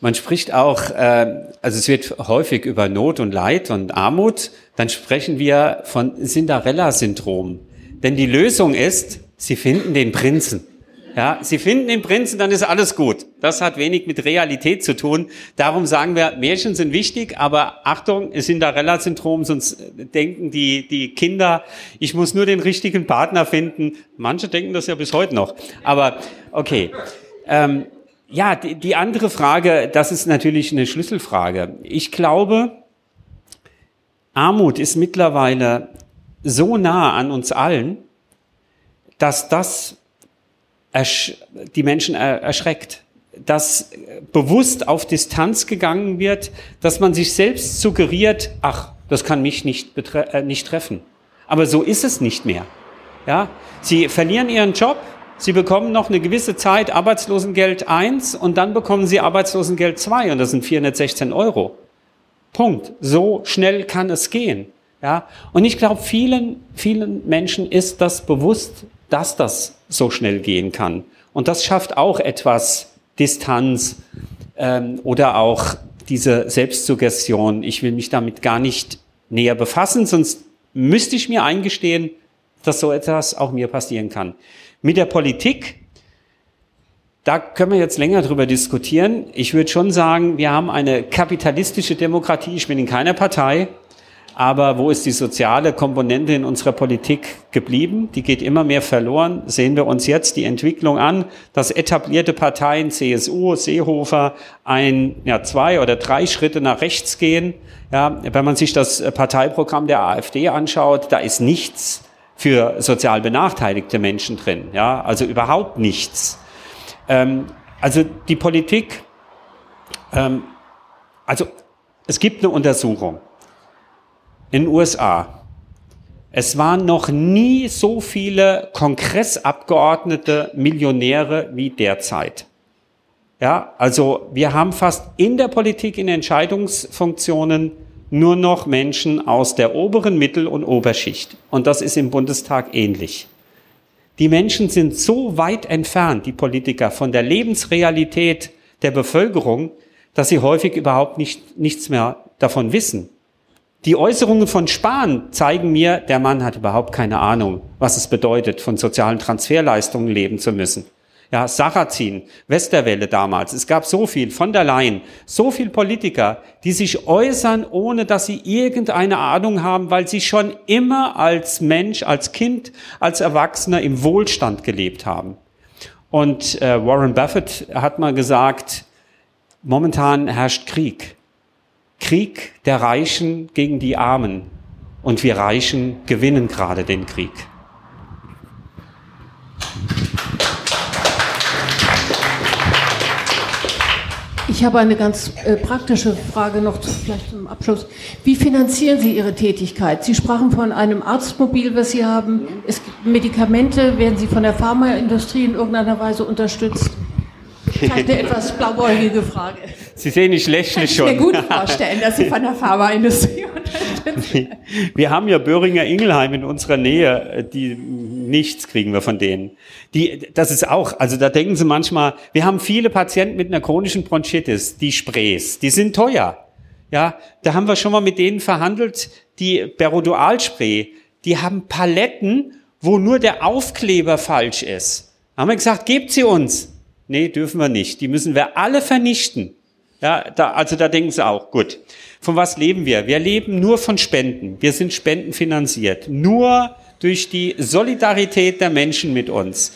Speaker 3: Man spricht auch, äh, also es wird häufig über Not und Leid und Armut. Dann sprechen wir von Cinderella-Syndrom. Denn die Lösung ist, Sie finden den Prinzen. Ja, Sie finden den Prinzen, dann ist alles gut. Das hat wenig mit Realität zu tun. Darum sagen wir, Märchen sind wichtig, aber Achtung, es Cinderella-Syndrom, sonst denken die, die Kinder, ich muss nur den richtigen Partner finden. Manche denken das ja bis heute noch. Aber okay. Ähm, ja, die, die andere Frage, das ist natürlich eine Schlüsselfrage. Ich glaube, Armut ist mittlerweile so nah an uns allen, dass das die Menschen erschreckt, dass bewusst auf Distanz gegangen wird, dass man sich selbst suggeriert, ach, das kann mich nicht, äh, nicht treffen. Aber so ist es nicht mehr. Ja, sie verlieren ihren Job, sie bekommen noch eine gewisse Zeit Arbeitslosengeld 1 und dann bekommen sie Arbeitslosengeld 2 und das sind 416 Euro. Punkt. So schnell kann es gehen. Ja, und ich glaube, vielen, vielen Menschen ist das bewusst, dass das so schnell gehen kann. Und das schafft auch etwas Distanz ähm, oder auch diese Selbstsuggestion. Ich will mich damit gar nicht näher befassen, sonst müsste ich mir eingestehen, dass so etwas auch mir passieren kann. Mit der Politik, da können wir jetzt länger drüber diskutieren. Ich würde schon sagen, wir haben eine kapitalistische Demokratie. Ich bin in keiner Partei. Aber wo ist die soziale Komponente in unserer Politik geblieben? Die geht immer mehr verloren. Sehen wir uns jetzt die Entwicklung an, dass etablierte Parteien, CSU, Seehofer, ein, ja, zwei oder drei Schritte nach rechts gehen. Ja, wenn man sich das Parteiprogramm der AfD anschaut, da ist nichts für sozial benachteiligte Menschen drin. Ja, also überhaupt nichts. Ähm, also die Politik, ähm, also es gibt eine Untersuchung in den USA. Es waren noch nie so viele Kongressabgeordnete Millionäre wie derzeit. Ja, also wir haben fast in der Politik, in Entscheidungsfunktionen nur noch Menschen aus der oberen Mittel- und Oberschicht. Und das ist im Bundestag ähnlich. Die Menschen sind so weit entfernt, die Politiker, von der Lebensrealität der Bevölkerung, dass sie häufig überhaupt nicht, nichts mehr davon wissen. Die Äußerungen von Spahn zeigen mir, der Mann hat überhaupt keine Ahnung, was es bedeutet, von sozialen Transferleistungen leben zu müssen. Ja, Sarrazin, Westerwelle damals. Es gab so viel, von der Leyen, so viel Politiker, die sich äußern, ohne dass sie irgendeine Ahnung haben, weil sie schon immer als Mensch, als Kind, als Erwachsener im Wohlstand gelebt haben. Und äh, Warren Buffett hat mal gesagt, momentan herrscht Krieg. Krieg der Reichen gegen die Armen. Und wir Reichen gewinnen gerade den Krieg.
Speaker 6: Ich habe eine ganz äh, praktische Frage noch zu, vielleicht zum Abschluss. Wie finanzieren Sie Ihre Tätigkeit? Sie sprachen von einem Arztmobil, was Sie haben. Es gibt Medikamente, werden Sie von der Pharmaindustrie in irgendeiner Weise unterstützt? Vielleicht eine [LAUGHS] etwas blauäugige Frage.
Speaker 3: Sie sehen, ich lächle schon.
Speaker 1: Ich kann mir gut vorstellen, dass Sie von der Pharmaindustrie [LAUGHS] unterstützt
Speaker 3: Wir haben ja Böhringer Ingelheim in unserer Nähe, die nichts kriegen wir von denen. Die, das ist auch, also da denken Sie manchmal, wir haben viele Patienten mit einer chronischen Bronchitis, die Sprays, die sind teuer. Ja, da haben wir schon mal mit denen verhandelt, die Berodualspray, die haben Paletten, wo nur der Aufkleber falsch ist. Da haben wir gesagt, gebt sie uns. Nee, dürfen wir nicht. Die müssen wir alle vernichten. Ja, da, also da denken sie auch, gut. Von was leben wir? Wir leben nur von Spenden. Wir sind spendenfinanziert. Nur durch die Solidarität der Menschen mit uns.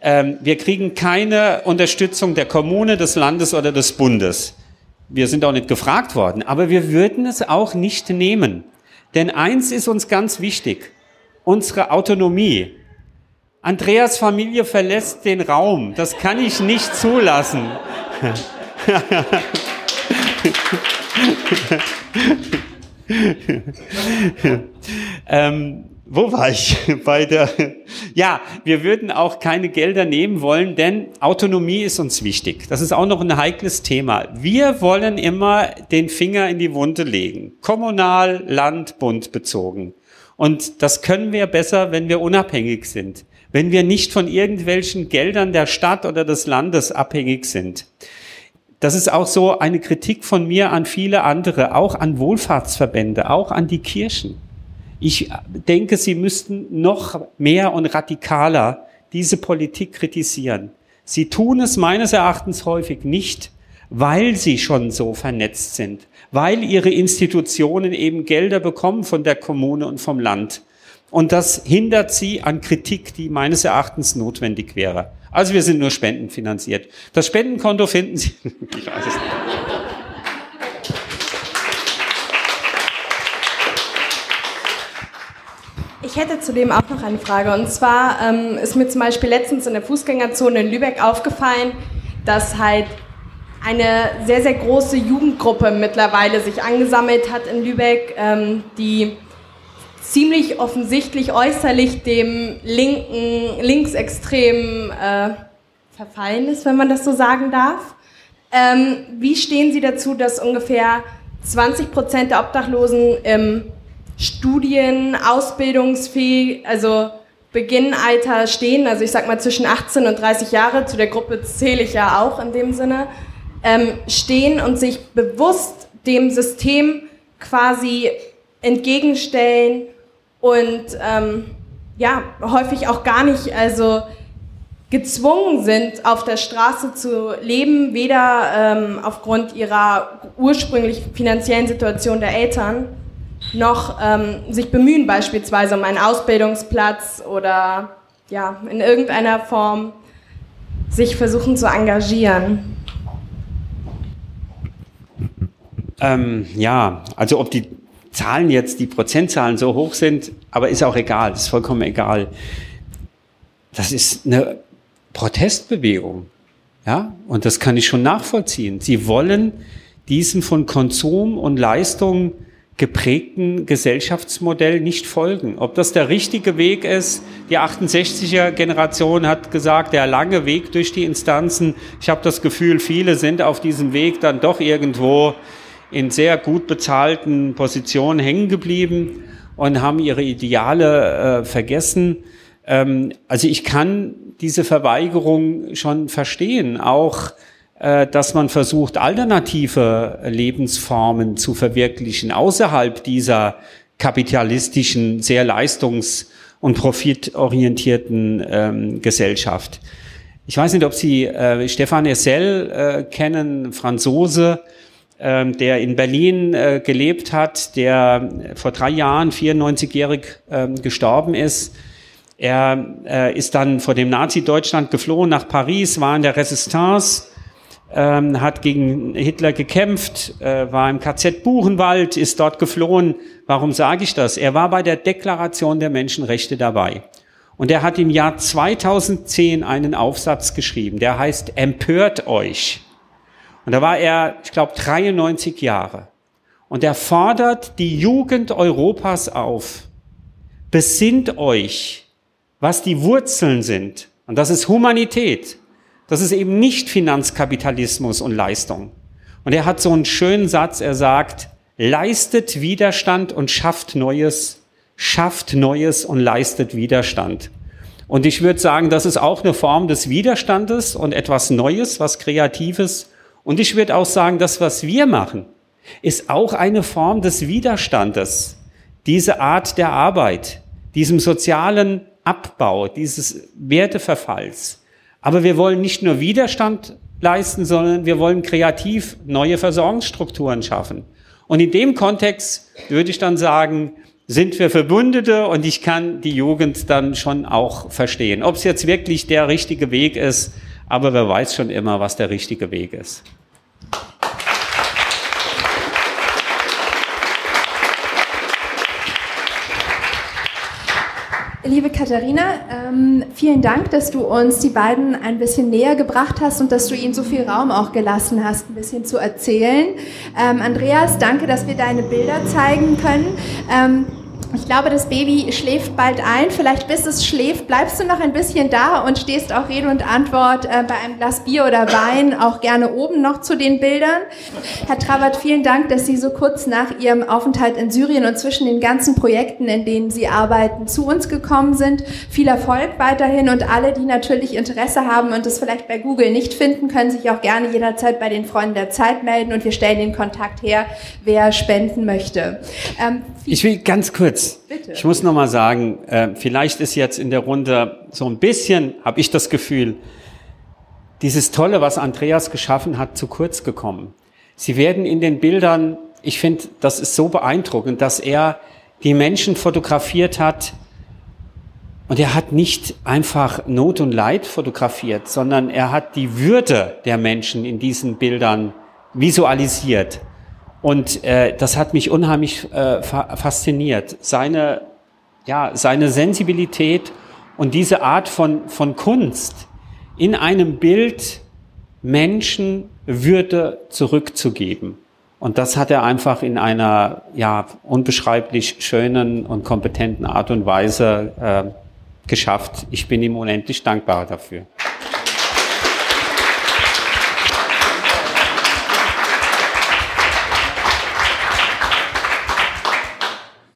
Speaker 3: Ähm, wir kriegen keine Unterstützung der Kommune, des Landes oder des Bundes. Wir sind auch nicht gefragt worden, aber wir würden es auch nicht nehmen. Denn eins ist uns ganz wichtig, unsere Autonomie. Andreas Familie verlässt den Raum. Das kann ich nicht zulassen. [LAUGHS] [LAUGHS] ähm, wo war ich [LAUGHS] bei der? Ja, wir würden auch keine Gelder nehmen wollen, denn Autonomie ist uns wichtig. Das ist auch noch ein heikles Thema. Wir wollen immer den Finger in die Wunde legen. Kommunal, Land, Bund bezogen. Und das können wir besser, wenn wir unabhängig sind. Wenn wir nicht von irgendwelchen Geldern der Stadt oder des Landes abhängig sind. Das ist auch so eine Kritik von mir an viele andere, auch an Wohlfahrtsverbände, auch an die Kirchen. Ich denke, sie müssten noch mehr und radikaler diese Politik kritisieren. Sie tun es meines Erachtens häufig nicht, weil sie schon so vernetzt sind, weil ihre Institutionen eben Gelder bekommen von der Kommune und vom Land. Und das hindert sie an Kritik, die meines Erachtens notwendig wäre. Also wir sind nur spendenfinanziert. Das Spendenkonto finden Sie. ich weiß es nicht.
Speaker 10: Ich hätte zudem auch noch eine Frage. Und zwar ähm, ist mir zum Beispiel letztens in der Fußgängerzone in Lübeck aufgefallen, dass halt eine sehr, sehr große Jugendgruppe mittlerweile sich angesammelt hat in Lübeck, ähm, die ziemlich offensichtlich äußerlich dem linken, linksextremen äh, verfallen ist, wenn man das so sagen darf. Ähm, wie stehen Sie dazu, dass ungefähr 20 Prozent der Obdachlosen im Studien, Ausbildungsfähig, also Beginnalter stehen, also ich sag mal zwischen 18 und 30 Jahre, zu der Gruppe zähle ich ja auch in dem Sinne, ähm, stehen und sich bewusst dem System quasi entgegenstellen und ähm, ja, häufig auch gar nicht also gezwungen sind, auf der Straße zu leben, weder ähm, aufgrund ihrer ursprünglich finanziellen Situation der Eltern, noch ähm, sich bemühen, beispielsweise um einen Ausbildungsplatz oder ja, in irgendeiner Form sich versuchen zu engagieren.
Speaker 3: Ähm, ja, also ob die Zahlen jetzt, die Prozentzahlen so hoch sind, aber ist auch egal, ist vollkommen egal. Das ist eine Protestbewegung. Ja, und das kann ich schon nachvollziehen. Sie wollen diesem von Konsum und Leistung geprägten Gesellschaftsmodell nicht folgen. Ob das der richtige Weg ist, die 68er Generation hat gesagt, der lange Weg durch die Instanzen. Ich habe das Gefühl, viele sind auf diesem Weg dann doch irgendwo in sehr gut bezahlten Positionen hängen geblieben und haben ihre Ideale äh, vergessen. Ähm, also ich kann diese Verweigerung schon verstehen, auch äh, dass man versucht, alternative Lebensformen zu verwirklichen, außerhalb dieser kapitalistischen, sehr leistungs- und profitorientierten ähm, Gesellschaft. Ich weiß nicht, ob Sie äh, Stefan Essel äh, kennen, Franzose, äh, der in Berlin äh, gelebt hat, der vor drei Jahren 94-jährig äh, gestorben ist. Er äh, ist dann vor dem Nazi-Deutschland geflohen nach Paris, war in der Resistance, ähm, hat gegen Hitler gekämpft, äh, war im KZ Buchenwald, ist dort geflohen. Warum sage ich das? Er war bei der Deklaration der Menschenrechte dabei. Und er hat im Jahr 2010 einen Aufsatz geschrieben, der heißt Empört euch. Und da war er, ich glaube, 93 Jahre. Und er fordert die Jugend Europas auf. Besinnt euch, was die Wurzeln sind. Und das ist Humanität. Das ist eben nicht Finanzkapitalismus und Leistung. Und er hat so einen schönen Satz, er sagt, leistet Widerstand und schafft Neues, schafft Neues und leistet Widerstand. Und ich würde sagen, das ist auch eine Form des Widerstandes und etwas Neues, was Kreatives. Und ich würde auch sagen, das, was wir machen, ist auch eine Form des Widerstandes. Diese Art der Arbeit, diesem sozialen Abbau, dieses Werteverfalls. Aber wir wollen nicht nur Widerstand leisten, sondern wir wollen kreativ neue Versorgungsstrukturen schaffen. Und in dem Kontext würde ich dann sagen, sind wir Verbündete und ich kann die Jugend dann schon auch verstehen. Ob es jetzt wirklich der richtige Weg ist, aber wer weiß schon immer, was der richtige Weg ist.
Speaker 1: Liebe Katharina, ähm, vielen Dank, dass du uns die beiden ein bisschen näher gebracht hast und dass du ihnen so viel Raum auch gelassen hast, ein bisschen zu erzählen. Ähm, Andreas, danke, dass wir deine Bilder zeigen können. Ich glaube, das Baby schläft bald ein. Vielleicht bis es schläft, bleibst du noch ein bisschen da und stehst auch Rede und Antwort äh, bei einem Glas Bier oder Wein auch gerne oben noch zu den Bildern. Herr Travat, vielen Dank, dass Sie so kurz nach Ihrem Aufenthalt in Syrien und zwischen den ganzen Projekten, in denen Sie arbeiten, zu uns gekommen sind. Viel Erfolg weiterhin und alle, die natürlich Interesse haben und es vielleicht bei Google nicht finden, können sich auch gerne jederzeit bei den Freunden der Zeit melden und wir stellen den Kontakt her, wer spenden möchte.
Speaker 3: Ähm, ich will ganz kurz Bitte. Ich muss noch mal sagen, äh, vielleicht ist jetzt in der Runde so ein bisschen, habe ich das Gefühl, dieses Tolle, was Andreas geschaffen hat, zu kurz gekommen. Sie werden in den Bildern, ich finde, das ist so beeindruckend, dass er die Menschen fotografiert hat und er hat nicht einfach Not und Leid fotografiert, sondern er hat die Würde der Menschen in diesen Bildern visualisiert. Und äh, das hat mich unheimlich äh, fa fasziniert. Seine, ja, seine Sensibilität und diese Art von, von Kunst in einem Bild Menschen Würde zurückzugeben. Und das hat er einfach in einer ja, unbeschreiblich schönen und kompetenten Art und Weise äh, geschafft. Ich bin ihm unendlich dankbar dafür.